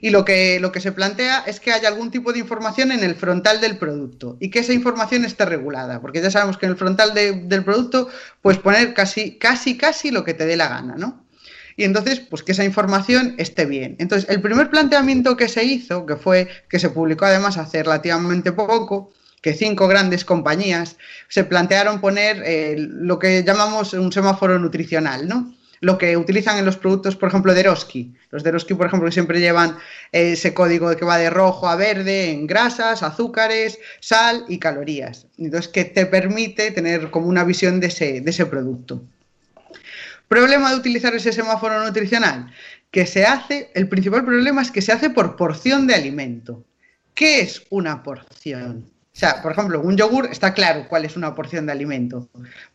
Y lo que, lo que se plantea es que haya algún tipo de información en el frontal del producto y que esa información esté regulada, porque ya sabemos que en el frontal de- del producto puedes poner casi, casi, casi lo que te dé la gana, ¿no? Y entonces, pues que esa información esté bien. Entonces, el primer planteamiento que se hizo, que fue, que se publicó además hace relativamente poco, que cinco grandes compañías se plantearon poner eh, lo que llamamos un semáforo nutricional, ¿no? Lo que utilizan en los productos, por ejemplo, de Eroski. Los de Eroski, por ejemplo, siempre llevan ese código que va de rojo a verde en grasas, azúcares, sal y calorías. Entonces, que te permite tener como una visión de ese, de ese producto. Problema de utilizar ese semáforo nutricional, que se hace, el principal problema es que se hace por porción de alimento. ¿Qué es una porción? O sea, por ejemplo, un yogur está claro cuál es una porción de alimento,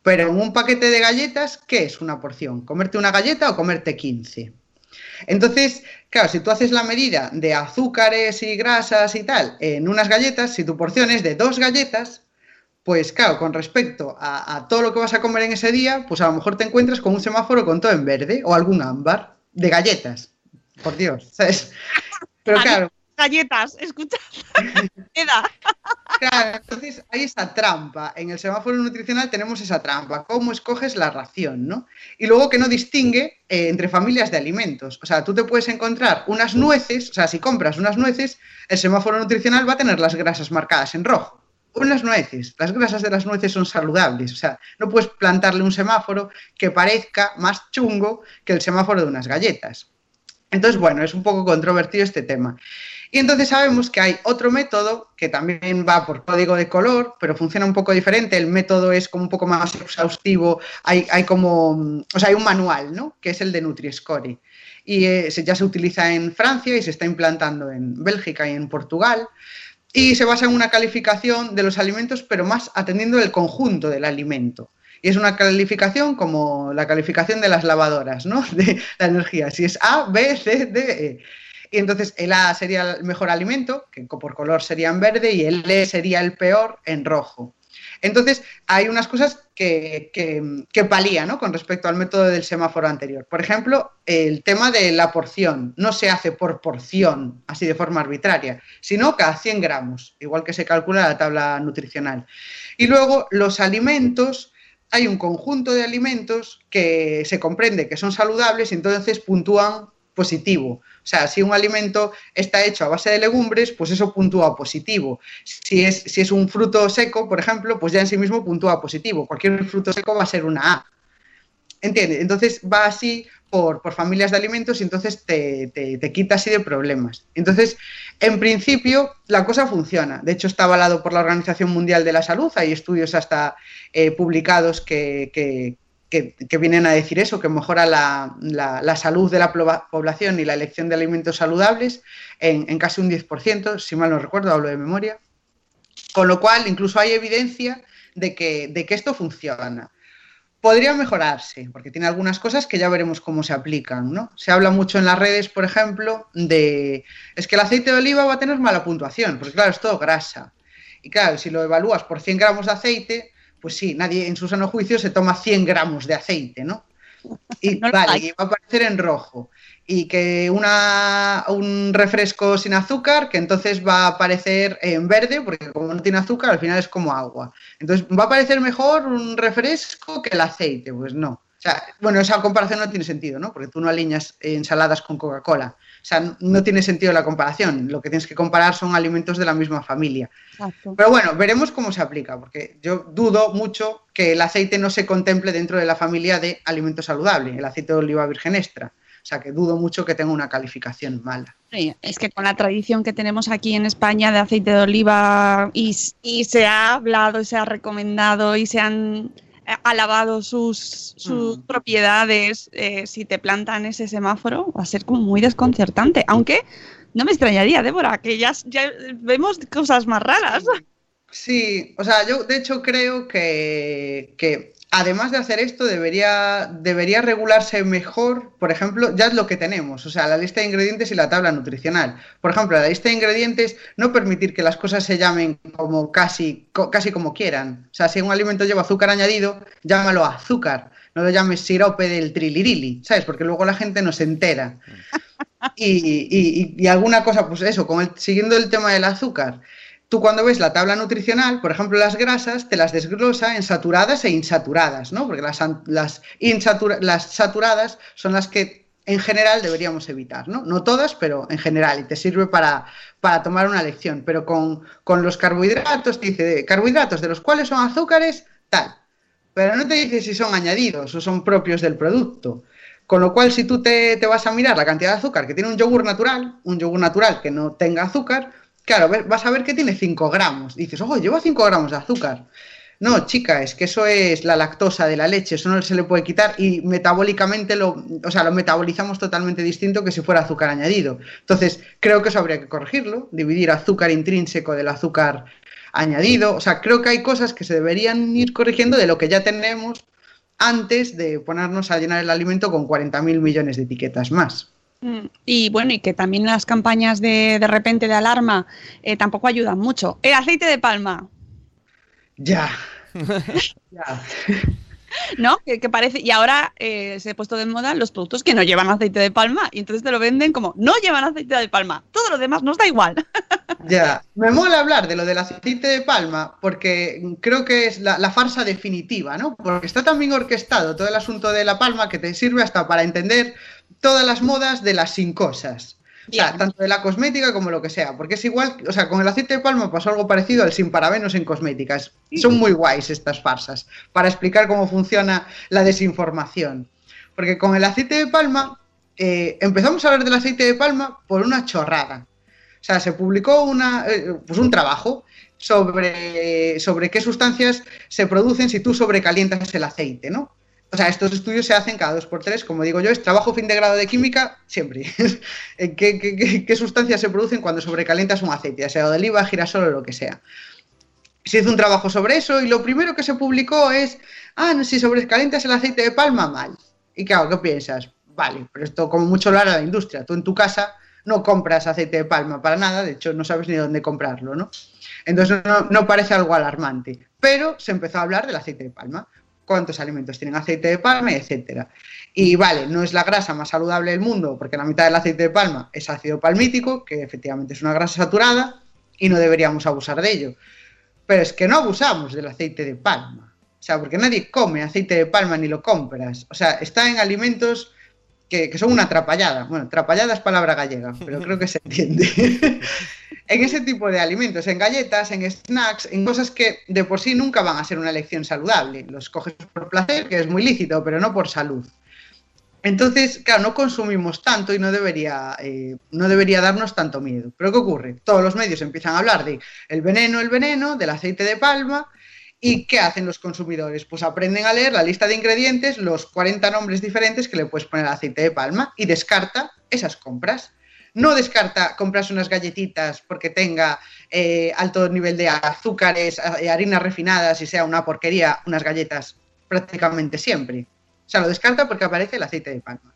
pero en un paquete de galletas, ¿qué es una porción? ¿Comerte una galleta o comerte 15? Entonces, claro, si tú haces la medida de azúcares y grasas y tal en unas galletas, si tu porción es de dos galletas, pues claro, con respecto a, a todo lo que vas a comer en ese día, pues a lo mejor te encuentras con un semáforo con todo en verde o algún ámbar de galletas. Por Dios, ¿sabes? Pero claro, galletas, escucha. (laughs) Queda. Claro, entonces hay esa trampa. En el semáforo nutricional tenemos esa trampa. ¿Cómo escoges la ración? ¿no? Y luego que no distingue eh, entre familias de alimentos. O sea, tú te puedes encontrar unas nueces, o sea, si compras unas nueces, el semáforo nutricional va a tener las grasas marcadas en rojo. Unas nueces, las grasas de las nueces son saludables. O sea, no puedes plantarle un semáforo que parezca más chungo que el semáforo de unas galletas. Entonces, bueno, es un poco controvertido este tema. Y entonces sabemos que hay otro método que también va por código de color, pero funciona un poco diferente. El método es como un poco más exhaustivo. Hay, hay como, o sea, hay un manual, ¿no? Que es el de Nutri-Score. Y eh, ya se utiliza en Francia y se está implantando en Bélgica y en Portugal. Y se basa en una calificación de los alimentos, pero más atendiendo el conjunto del alimento. Y es una calificación como la calificación de las lavadoras, ¿no? (laughs) De la energía. Si es A, B, C, D, E. Y entonces el A sería el mejor alimento, que por color sería en verde, y el E sería el peor en rojo. Entonces, hay unas cosas que, que, que ¿no? con respecto al método del semáforo anterior. Por ejemplo, el tema de la porción. No se hace por porción, así de forma arbitraria, sino cada 100 gramos, igual que se calcula la tabla nutricional. Y luego, los alimentos, hay un conjunto de alimentos que se comprende que son saludables y entonces puntúan positivo. O sea, si un alimento está hecho a base de legumbres, pues eso puntúa positivo. Si es, si es un fruto seco, por ejemplo, pues ya en sí mismo puntúa positivo. Cualquier fruto seco va a ser una A. ¿Entiendes? Entonces va así por, por familias de alimentos y entonces te, te, te quita así de problemas. Entonces, en principio, la cosa funciona. De hecho, está avalado por la Organización Mundial de la Salud. Hay estudios hasta eh, publicados que, que, que, vienen a decir eso, que mejora la, la, la, salud de la población y la elección de alimentos saludables en, en, casi un 10%, si mal no recuerdo, hablo de memoria. Con lo cual, incluso hay evidencia de que, de que esto funciona. Podría mejorarse, porque tiene algunas cosas que ya veremos cómo se aplican, ¿no? Se habla mucho en las redes, por ejemplo, de... Es que el aceite de oliva va a tener mala puntuación, porque claro, es todo grasa. Y claro, si lo evalúas por 100 gramos de aceite, pues sí, nadie en su sano juicio se toma 100 gramos de aceite, ¿no? Y (laughs) no vale, y va a aparecer en rojo. Y que una, un refresco sin azúcar, que entonces va a aparecer en verde, porque como no tiene azúcar, al final es como agua. Entonces, ¿va a parecer mejor un refresco que el aceite? Pues no. O sea, bueno, esa comparación no tiene sentido, ¿no? Porque tú no alineas ensaladas con Coca-Cola. O sea, no tiene sentido la comparación. Lo que tienes que comparar son alimentos de la misma familia. Exacto. Pero bueno, veremos cómo se aplica, porque yo dudo mucho que el aceite no se contemple dentro de la familia de alimento saludable, el aceite de oliva virgen extra. O sea, que dudo mucho que tenga una calificación mala. Sí, es que con la tradición que tenemos aquí en España de aceite de oliva y, y se ha hablado y se ha recomendado y se han alabado sus, sus mm. propiedades, eh, si te plantan ese semáforo, va a ser como muy desconcertante. Aunque no me extrañaría, Débora, que ya, ya vemos cosas más raras. Sí, o sea, yo de hecho creo que, que además de hacer esto, debería, debería regularse mejor, por ejemplo, ya es lo que tenemos, o sea, la lista de ingredientes y la tabla nutricional. Por ejemplo, la lista de ingredientes, no permitir que las cosas se llamen como casi, casi como quieran. O sea, si un alimento lleva azúcar añadido, llámalo azúcar, no lo llames sirope del trilirili, ¿sabes? Porque luego la gente no se entera. (laughs) Y, y, y alguna cosa, pues eso, con el, siguiendo el tema del azúcar, tú cuando ves la tabla nutricional, por ejemplo, las grasas, te las desglosa en saturadas e insaturadas, ¿no? Porque las, las, las saturadas son las que en general deberíamos evitar, ¿no? No todas, pero en general, y te sirve para, para tomar una lección. Pero con, con los carbohidratos, te dice, carbohidratos de los cuales son azúcares, tal. Pero no te dice si son añadidos o son propios del producto. Con lo cual, si tú te, te vas a mirar la cantidad de azúcar que tiene un yogur natural, un yogur natural que no tenga azúcar, Claro, vas a ver que tiene 5 gramos. Dices, ojo, lleva 5 gramos de azúcar. No, chica, es que eso es la lactosa de la leche, eso no se le puede quitar y metabólicamente lo, o sea, lo metabolizamos totalmente distinto que si fuera azúcar añadido. Entonces, creo que eso habría que corregirlo, dividir azúcar intrínseco del azúcar añadido. O sea, creo que hay cosas que se deberían ir corrigiendo de lo que ya tenemos antes de ponernos a llenar el alimento con 40.000 millones de etiquetas más. Y bueno, y que también las campañas de, de repente de alarma eh, tampoco ayudan mucho. El aceite de palma. Ya. (laughs) ya. (laughs) ¿No? Que, parece. Y ahora eh, se ha puesto de moda los productos que no llevan aceite de palma. Y entonces te lo venden como no llevan aceite de palma. Todo lo demás nos da igual. (laughs) Ya, me mola hablar de lo del aceite de palma porque creo que es la, la farsa definitiva, ¿no? Porque está tan bien orquestado todo el asunto de la palma que te sirve hasta para entender todas las modas de las sin cosas. O sea, tanto de la cosmética como lo que sea, porque es igual, o sea, con el aceite de palma pasó algo parecido al sin parabenos en cosméticas. Son muy guays estas farsas para explicar cómo funciona la desinformación. Porque con el aceite de palma, eh, empezamos a hablar del aceite de palma por una chorrada. O sea, se publicó una, eh, pues un trabajo sobre, sobre qué sustancias se producen si tú sobrecalientas el aceite, ¿no? O sea, estos estudios se hacen cada dos por tres, como digo yo, es trabajo fin de grado de química siempre. (laughs) ¿Qué, sustancias se producen cuando sobrecalientas un aceite, sea de oliva, girasol o lo que sea? Se hizo un trabajo sobre eso y lo primero que se publicó es, ah, si sobrecalientas el aceite de palma, mal. Y claro, ¿qué piensas? Vale, pero esto como mucho lo hará la industria. Tú en tu casa no compras aceite de palma para nada, de hecho no sabes ni dónde comprarlo, ¿no? Entonces no parece algo alarmante. Pero se empezó a hablar del aceite de palma cuántos alimentos tienen aceite de palma, etcétera. Y vale, no es la grasa más saludable del mundo, porque la mitad del aceite de palma es ácido palmítico, que efectivamente es una grasa saturada, y no deberíamos abusar de ello. Pero es que no abusamos del aceite de palma. O sea, porque nadie come aceite de palma ni lo compras. O sea, está en alimentos que, son una atrapallada. Bueno, atrapallada es palabra gallega, pero creo que se entiende. (laughs) en ese tipo de alimentos, en galletas, en snacks, en cosas que de por sí nunca van a ser una elección saludable. Los coges por placer, que es muy lícito, pero no por salud. Entonces, claro, no consumimos tanto y no debería, eh, no debería darnos tanto miedo. Pero ¿qué ocurre? Todos los medios empiezan a hablar de el veneno, el veneno, del aceite de palma. ¿Y qué hacen los consumidores? Pues aprenden a leer la lista de ingredientes, los 40 nombres diferentes que le puedes poner al aceite de palma y descarta esas compras. No descarta comprarse unas galletitas porque tenga eh, alto nivel de azúcares, eh, harinas refinadas y sea una porquería, unas galletas prácticamente siempre. O sea, lo descarta porque aparece el aceite de palma.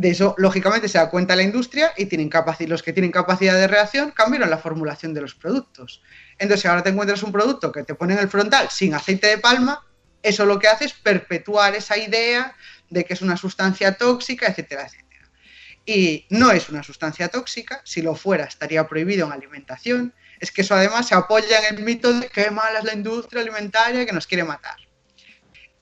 De eso, lógicamente, se da cuenta la industria y tienen los que tienen capacidad de reacción cambiaron la formulación de los productos. Entonces, si ahora te encuentras un producto que te pone en el frontal sin aceite de palma, eso lo que hace es perpetuar esa idea de que es una sustancia tóxica, etcétera, etcétera. Y no es una sustancia tóxica, si lo fuera estaría prohibido en alimentación. Es que eso además se apoya en el mito de que mala es la industria alimentaria que nos quiere matar.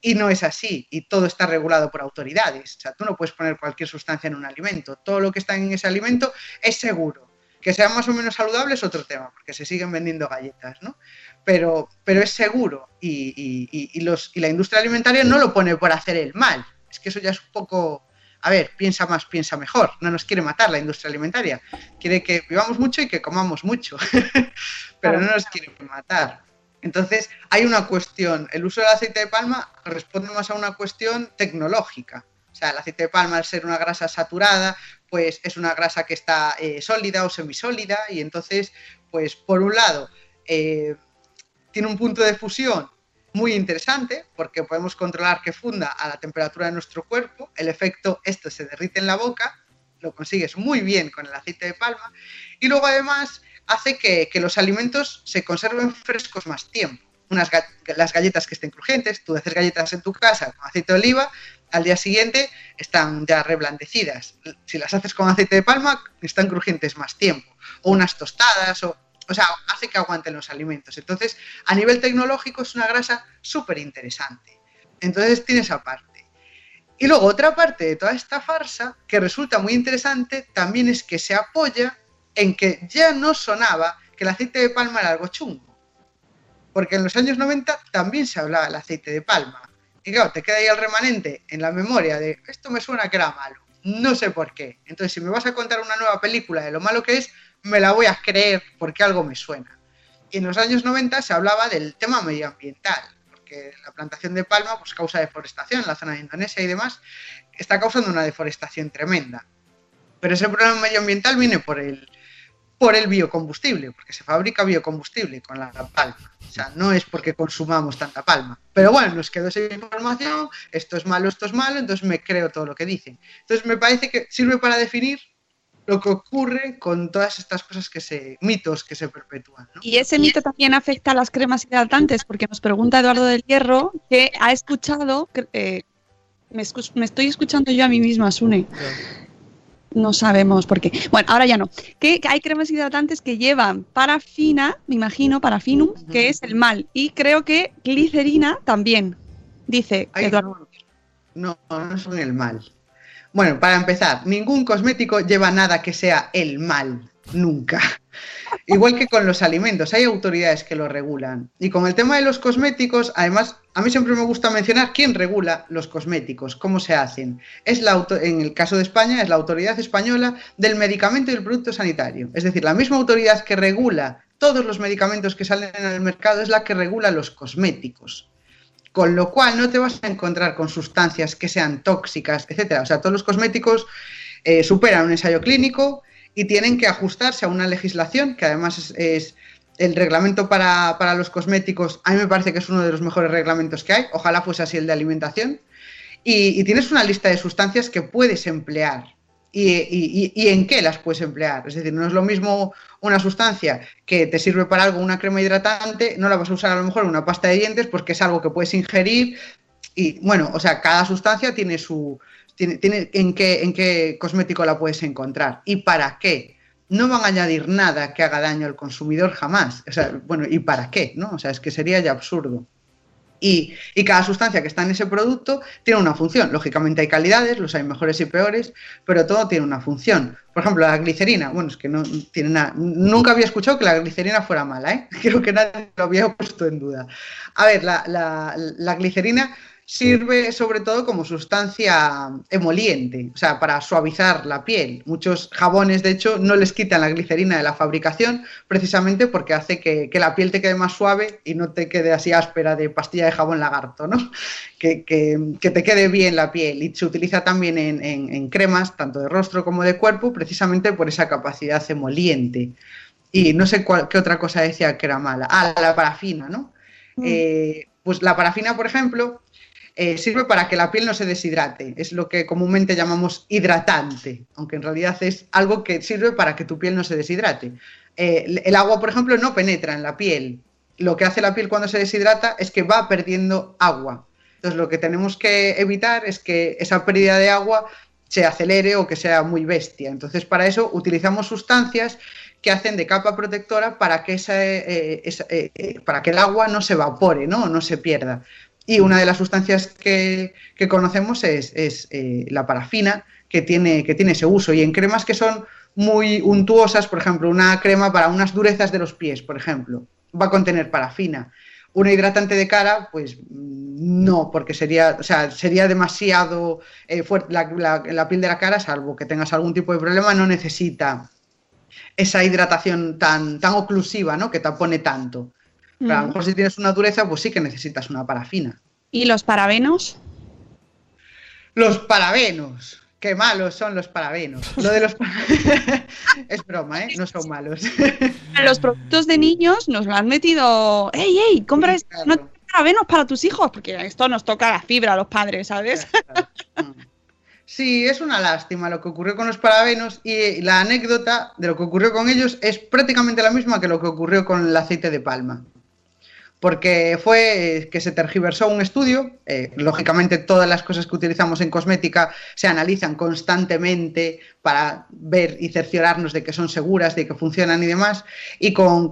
Y no es así, y todo está regulado por autoridades. O sea, tú no puedes poner cualquier sustancia en un alimento. Todo lo que está en ese alimento es seguro. Que sea más o menos saludable es otro tema, porque se siguen vendiendo galletas, ¿no? Pero, pero es seguro. Y, y- y- y los, y la industria alimentaria no lo pone por hacer el mal. Es que eso ya es un poco. A ver, piensa más, piensa mejor. No nos quiere matar la industria alimentaria. Quiere que vivamos mucho y que comamos mucho. (laughs) pero no nos quiere matar. Entonces, hay una cuestión. El uso del aceite de palma responde más a una cuestión tecnológica. O sea, el aceite de palma, al ser una grasa saturada, pues es una grasa que está eh, sólida o semisólida y entonces, pues por un lado, eh, tiene un punto de fusión muy interesante porque podemos controlar que funda a la temperatura de nuestro cuerpo. El efecto, esto se derrite en la boca, lo consigues muy bien con el aceite de palma y luego además hace que, que los alimentos se conserven frescos más tiempo. Unas las galletas que estén crujientes, tú haces galletas en tu casa con aceite de oliva, al día siguiente están ya reblandecidas. Si las haces con aceite de palma, están crujientes más tiempo. O unas tostadas, o, o sea, hace que aguanten los alimentos. Entonces, a nivel tecnológico es una grasa súper interesante. Entonces tiene esa parte. Y luego otra parte de toda esta farsa que resulta muy interesante también es que se apoya en que ya no sonaba que el aceite de palma era algo chungo. Porque en los años 90 también se hablaba del aceite de palma. Y claro, te queda ahí el remanente en la memoria de esto me suena que era malo. No sé por qué. Entonces, si me vas a contar una nueva película de lo malo que es, me la voy a creer porque algo me suena. Y en los años 90 se hablaba del tema medioambiental, porque la plantación de palma pues, causa deforestación en la zona de Indonesia y demás, está causando una deforestación tremenda. Pero ese problema medioambiental viene por el, por el biocombustible, porque se fabrica biocombustible con la palma. O sea, no es porque consumamos tanta palma. Pero bueno, nos quedó esa información, esto es malo, esto es malo, entonces me creo todo lo que dicen. Entonces me parece que sirve para definir lo que ocurre con todas estas cosas que se, mitos que se perpetúan. ¿no? Y ese mito también afecta a las cremas hidratantes, porque nos pregunta Eduardo del Hierro que ha escuchado, eh, me, escu- me estoy escuchando yo a mí misma, Sune. No sabemos por qué. Bueno, ahora ya no. Que hay cremas hidratantes que llevan parafina, me imagino, parafinum, que es el mal. Y creo que glicerina también, dice Ay, Eduardo. No, no son el mal. Bueno, para empezar, ningún cosmético lleva nada que sea el mal, nunca. Igual que con los alimentos, hay autoridades que lo regulan. Y con el tema de los cosméticos, además, a mí siempre me gusta mencionar quién regula los cosméticos, cómo se hacen. Es la auto- en el caso de España, es la Autoridad Española del Medicamento y el Producto Sanitario. Es decir, la misma autoridad que regula todos los medicamentos que salen en el mercado es la que regula los cosméticos. Con lo cual no te vas a encontrar con sustancias que sean tóxicas, etcétera. O sea, todos los cosméticos eh, superan un ensayo clínico y tienen que ajustarse a una legislación que además es, el reglamento para, para los cosméticos. A mí me parece que es uno de los mejores reglamentos que hay. Ojalá fuese así el de alimentación. Y, tienes una lista de sustancias que puedes emplear. Y, y- y- y en qué las puedes emplear. Es decir, no es lo mismo una sustancia que te sirve para algo, una crema hidratante, no la vas a usar a lo mejor en una pasta de dientes porque es algo que puedes ingerir. Y bueno, o sea, cada sustancia tiene su. Tiene, tiene en, qué, en qué cosmético la puedes encontrar y para qué. No van a añadir nada que haga daño al consumidor jamás. O sea, bueno, ¿y para qué? ¿no? O sea, es que sería ya absurdo. Y, y cada sustancia que está en ese producto tiene una función. Lógicamente hay calidades, los hay mejores y peores, pero todo tiene una función. Por ejemplo, la glicerina, bueno, es que no tiene nada. Nunca había escuchado que la glicerina fuera mala, ¿eh? (laughs) Creo que nadie lo había puesto en duda. A ver, la, la- la glicerina sirve sobre todo como sustancia emoliente, o sea, para suavizar la piel. Muchos jabones, de hecho, no les quitan la glicerina de la fabricación precisamente porque hace que, que la piel te quede más suave y no te quede así áspera de pastilla de jabón lagarto, ¿no? (laughs) Que, que- que te quede bien la piel. Y se utiliza también en, en- en cremas, tanto de rostro como de cuerpo, precisamente por esa capacidad emoliente. Y no sé cuál, qué otra cosa decía que era mala. Ah, la parafina, ¿no? Eh, pues la parafina, por ejemplo, eh, sirve para que la piel no se deshidrate. Es lo que comúnmente llamamos hidratante, aunque en realidad es algo que sirve para que tu piel no se deshidrate. Eh, el agua, por ejemplo, no penetra en la piel. Lo que hace la piel cuando se deshidrata es que va perdiendo agua. Entonces, lo que tenemos que evitar es que esa pérdida de agua se acelere o que sea muy bestia. Entonces, para eso utilizamos sustancias que hacen de capa protectora para que, eh, para que el agua no se evapore, ¿no? No se pierda. Y una de las sustancias que, conocemos es, eh, la parafina, que tiene, que tiene ese uso. Y en cremas que son muy untuosas, por ejemplo, una crema para unas durezas de los pies, por ejemplo, va a contener parafina. Una hidratante de cara, pues mm, no, porque sería, o sea, sería demasiado eh, fuerte. La, la- piel de la cara, salvo que tengas algún tipo de problema, no necesita esa hidratación tan, tan oclusiva, ¿no? Que tapone tanto. Pero a lo mejor si tienes una dureza, pues sí que necesitas una parafina. ¿Y los parabenos? Los parabenos. Qué malos son los parabenos. Lo de los (laughs) (laughs) es broma, ¿eh? No son malos. Los productos de niños nos lo han metido. ¡Ey, ey! Compra Sí, esto, claro. no parabenos para tus hijos, porque esto nos toca la fibra a los padres, ¿sabes? Sí, es una lástima lo que ocurrió con los parabenos y la anécdota de lo que ocurrió con ellos es prácticamente la misma que lo que ocurrió con el aceite de palma. Porque fue eh, que se tergiversó un estudio, eh, lógicamente todas las cosas que utilizamos en cosmética se analizan constantemente para ver y cerciorarnos de que son seguras, de que funcionan y demás, y con,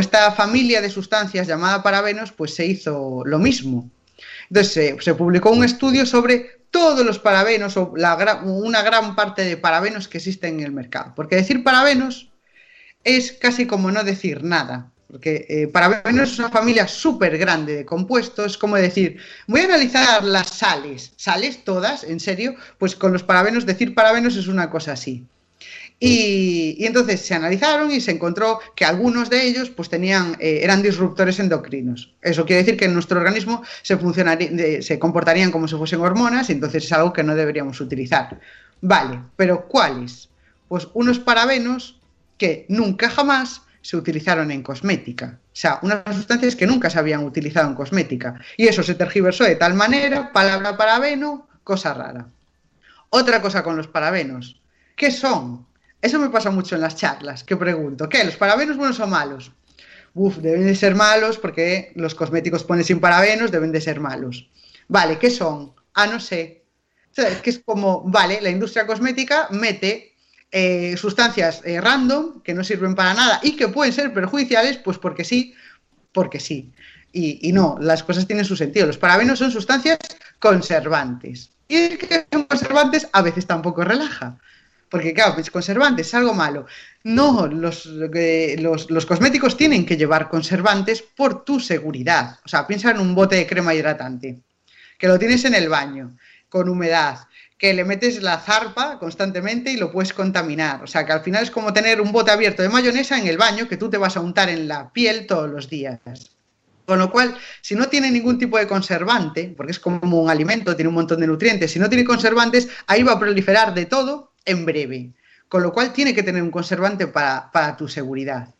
esta familia de sustancias llamada parabenos, pues se hizo lo mismo. Entonces se, publicó un estudio sobre todos los parabenos o la una gran parte de parabenos que existen en el mercado. Porque decir parabenos es casi como no decir nada. Porque eh, parabenos es una familia súper grande de compuestos, como decir, voy a analizar las sales, sales todas, en serio, pues con los parabenos, decir parabenos es una cosa así. Y, entonces se analizaron y se encontró que algunos de ellos pues tenían, eh, eran disruptores endocrinos. Eso quiere decir que en nuestro organismo se, se comportarían como si fuesen hormonas y entonces es algo que no deberíamos utilizar. Vale, pero ¿cuáles? Pues unos parabenos que nunca jamás se utilizaron en cosmética. O sea, unas sustancias que nunca se habían utilizado en cosmética. Y eso se tergiversó de tal manera, palabra parabeno, cosa rara. Otra cosa con los parabenos. ¿Qué son? Eso me pasa mucho en las charlas, que pregunto, ¿qué? ¿Los parabenos buenos o malos? Uf, deben de ser malos porque los cosméticos ponen sin parabenos, deben de ser malos. Vale, ¿qué son? Ah, no sé. Es que es como, vale, la industria cosmética mete eh, sustancias eh, random que no sirven para nada y que pueden ser perjudiciales, pues porque sí, porque sí. Y, no, las cosas tienen su sentido. Los parabenos son sustancias conservantes. Y el que son conservantes a veces tampoco relaja. Porque, claro, pues conservantes es algo malo. No, los, eh, los, los cosméticos tienen que llevar conservantes por tu seguridad. O sea, piensa en un bote de crema hidratante, que lo tienes en el baño, con humedad, que le metes la zarpa constantemente y lo puedes contaminar. O sea, que al final es como tener un bote abierto de mayonesa en el baño que tú te vas a untar en la piel todos los días. Con lo cual, si no tiene ningún tipo de conservante, porque es como un alimento, tiene un montón de nutrientes, si no tiene conservantes, ahí va a proliferar de todo en breve. Con lo cual tiene que tener un conservante para, para tu seguridad.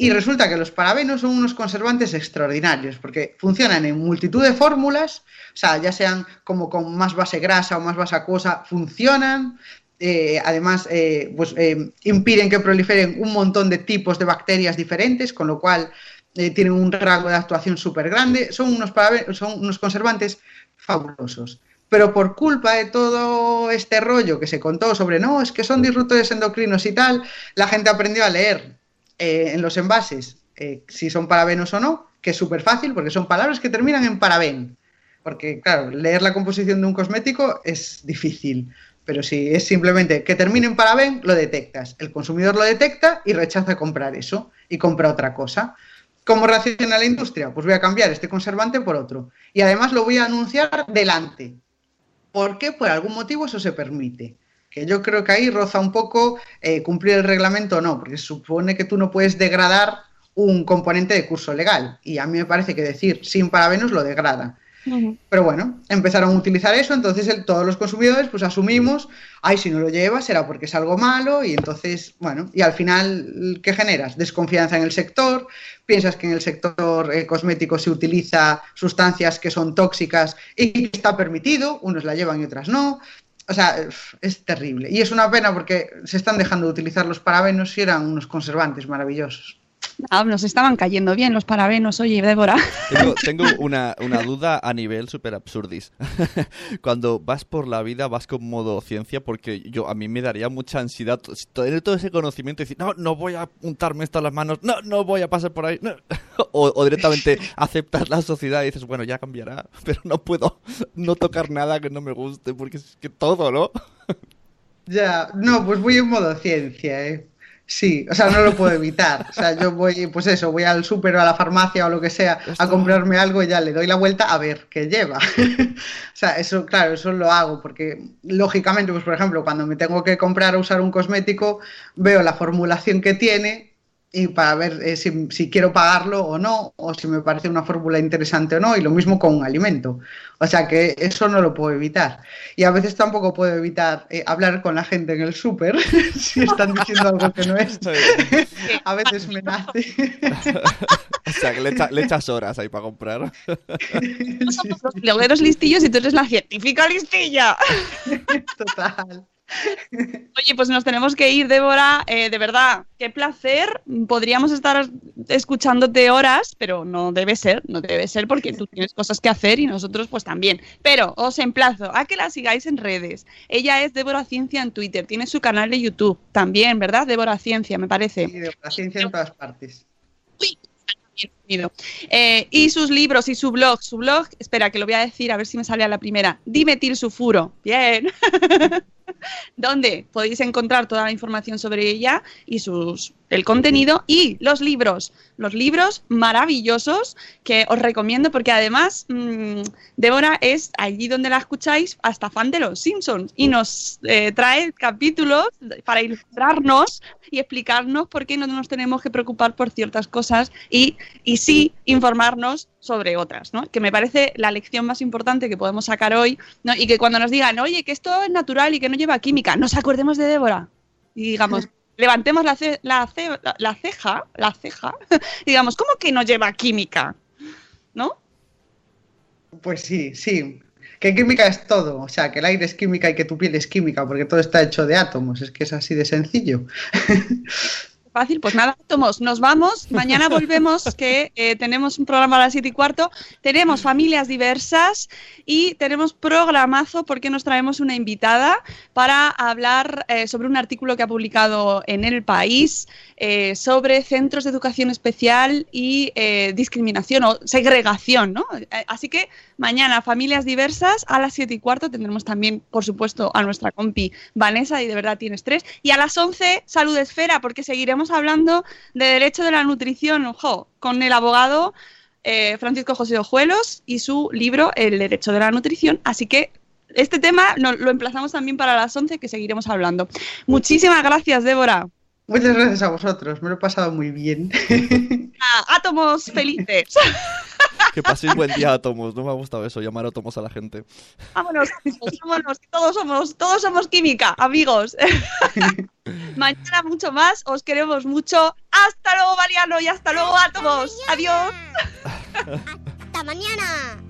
Y resulta que los parabenos son unos conservantes extraordinarios, porque funcionan en multitud de fórmulas, o sea, ya sean como con más base grasa o más base acuosa, funcionan. Eh, además, eh, pues eh, impiden que proliferen un montón de tipos de bacterias diferentes, con lo cual tienen un rango de actuación súper grande. Son unos, son unos conservantes fabulosos. Pero por culpa de todo este rollo que se contó sobre, no, es que son disruptores endocrinos y tal, la gente aprendió a leer eh, en los envases eh, si son parabenos o no, que es súper fácil porque son palabras que terminan en paraben. Porque, claro, leer la composición de un cosmético es difícil. Pero si es simplemente que termine en paraben, lo detectas. El consumidor lo detecta y rechaza comprar eso y compra otra cosa. ¿Cómo reacciona la industria? Pues voy a cambiar este conservante por otro. Y además lo voy a anunciar delante. Porque por algún motivo eso se permite. Que yo creo que ahí roza un poco eh, cumplir el reglamento o no, porque supone que tú no puedes degradar un componente de curso legal. Y a mí me parece que decir sin parabenos lo degrada. Pero bueno, empezaron a utilizar eso, entonces el- todos los consumidores pues asumimos, ay, si no lo llevas será porque es algo malo y entonces, bueno, y al final, ¿qué generas? Desconfianza en el sector, piensas que en el sector eh, cosmético se utiliza sustancias que son tóxicas y que está permitido, unos la llevan y otras no. O sea, es terrible. Y es una pena porque se están dejando de utilizar los parabenos y eran unos conservantes maravillosos. Ah, nos estaban cayendo bien los parabenos, oye, Débora. Tengo, tengo una, una duda a nivel super absurdis. (laughs) Cuando vas por la vida, vas con modo ciencia, porque yo a mí me daría mucha ansiedad tener todo ese conocimiento y decir, no, no voy a untarme esto en las manos, no, no voy a pasar por ahí. no". (laughs) O, o directamente aceptas la sociedad y dices, bueno, ya cambiará, (laughs) pero no puedo no tocar nada que no me guste, porque es que todo, ¿no? Ya, no, pues voy en modo ciencia, ¿eh? Sí, o sea, no lo puedo evitar. O sea, yo voy, pues eso, voy al súper o a la farmacia o lo que sea a comprarme algo y ya le doy la vuelta a ver qué lleva. (laughs) O sea, eso, claro, eso lo hago porque, lógicamente, pues por ejemplo, cuando me tengo que comprar o usar un cosmético, veo la formulación que tiene y para ver eh, si, si quiero pagarlo o no, o si me parece una fórmula interesante o no, y lo mismo con un alimento. O sea que eso no lo puedo evitar. Y a veces tampoco puedo evitar eh, hablar con la gente en el súper (laughs) si están diciendo algo que no es. (laughs) a veces me nace. (laughs) O sea, que le, echa- le echas horas ahí para comprar. Sí, Los blogueros listillos y tú eres la científica listilla. total. Oye, pues nos tenemos que ir, Débora. Eh, de verdad, qué placer. Podríamos estar escuchándote horas, pero no debe ser, no debe ser porque tú tienes cosas que hacer y nosotros pues también. Pero os emplazo a que la sigáis en redes. Ella es Débora Ciencia en Twitter, tiene su canal de YouTube también, ¿verdad? Débora Ciencia, me parece. Y de la ciencia en todas partes. Resumido. Eh, y sus libros y su blog. Su blog, espera, que lo voy a decir, a ver si me sale a la primera. Dimetil Sulfuro. Bien. (laughs) (laughs) donde podéis encontrar toda la información sobre ella y sus el contenido y los libros. Los libros maravillosos que os recomiendo porque además mmm, Débora es allí donde la escucháis hasta fan de los Simpsons y nos eh, trae capítulos para ilustrarnos y explicarnos por qué no nos tenemos que preocupar por ciertas cosas y, y sí informarnos sobre otras, ¿no? Que me parece la lección más importante que podemos sacar hoy, ¿no? Y que cuando nos digan, oye, que esto es natural y que no lleva química, nos acordemos de Débora y digamos, (laughs) levantemos la, ce la, ce la, la ceja, la ceja, (laughs) y digamos, ¿cómo que no lleva química? ¿No? Pues sí, sí. Que química es todo, o sea, que el aire es química y que tu piel es química, porque todo está hecho de átomos, es que es así de sencillo. (laughs) Fácil, pues nada, Tomos, nos vamos. Mañana (laughs) volvemos, que eh, tenemos un programa a las 7 y cuarto. Tenemos familias diversas y tenemos programazo porque nos traemos una invitada para hablar eh, sobre un artículo que ha publicado en El País eh, sobre centros de educación especial y eh, discriminación o segregación, ¿no? Eh, Así que mañana, familias diversas, a las 7 y cuarto tendremos también, por supuesto, a nuestra compi Vanessa, y de verdad tienes tres. Y a las 11, Salud Esfera, porque seguiremos hablando de derecho de la nutrición, con el abogado eh, Francisco José Ojuelos y su libro El derecho de la nutrición. Así que este tema lo emplazamos también para las 11, que seguiremos hablando. Muchísimas gracias, Débora. Muchas gracias a vosotros, me lo he pasado muy bien. (laughs) Ah, átomos felices. (laughs) Que paséis buen día, átomos. No me ha gustado eso, llamar átomos a la gente. Vámonos, vámonos, todos somos, todos somos química, amigos. (laughs) Mañana mucho más, os queremos mucho. Hasta luego, Mariano, y hasta luego, átomos. Adiós. Hasta mañana.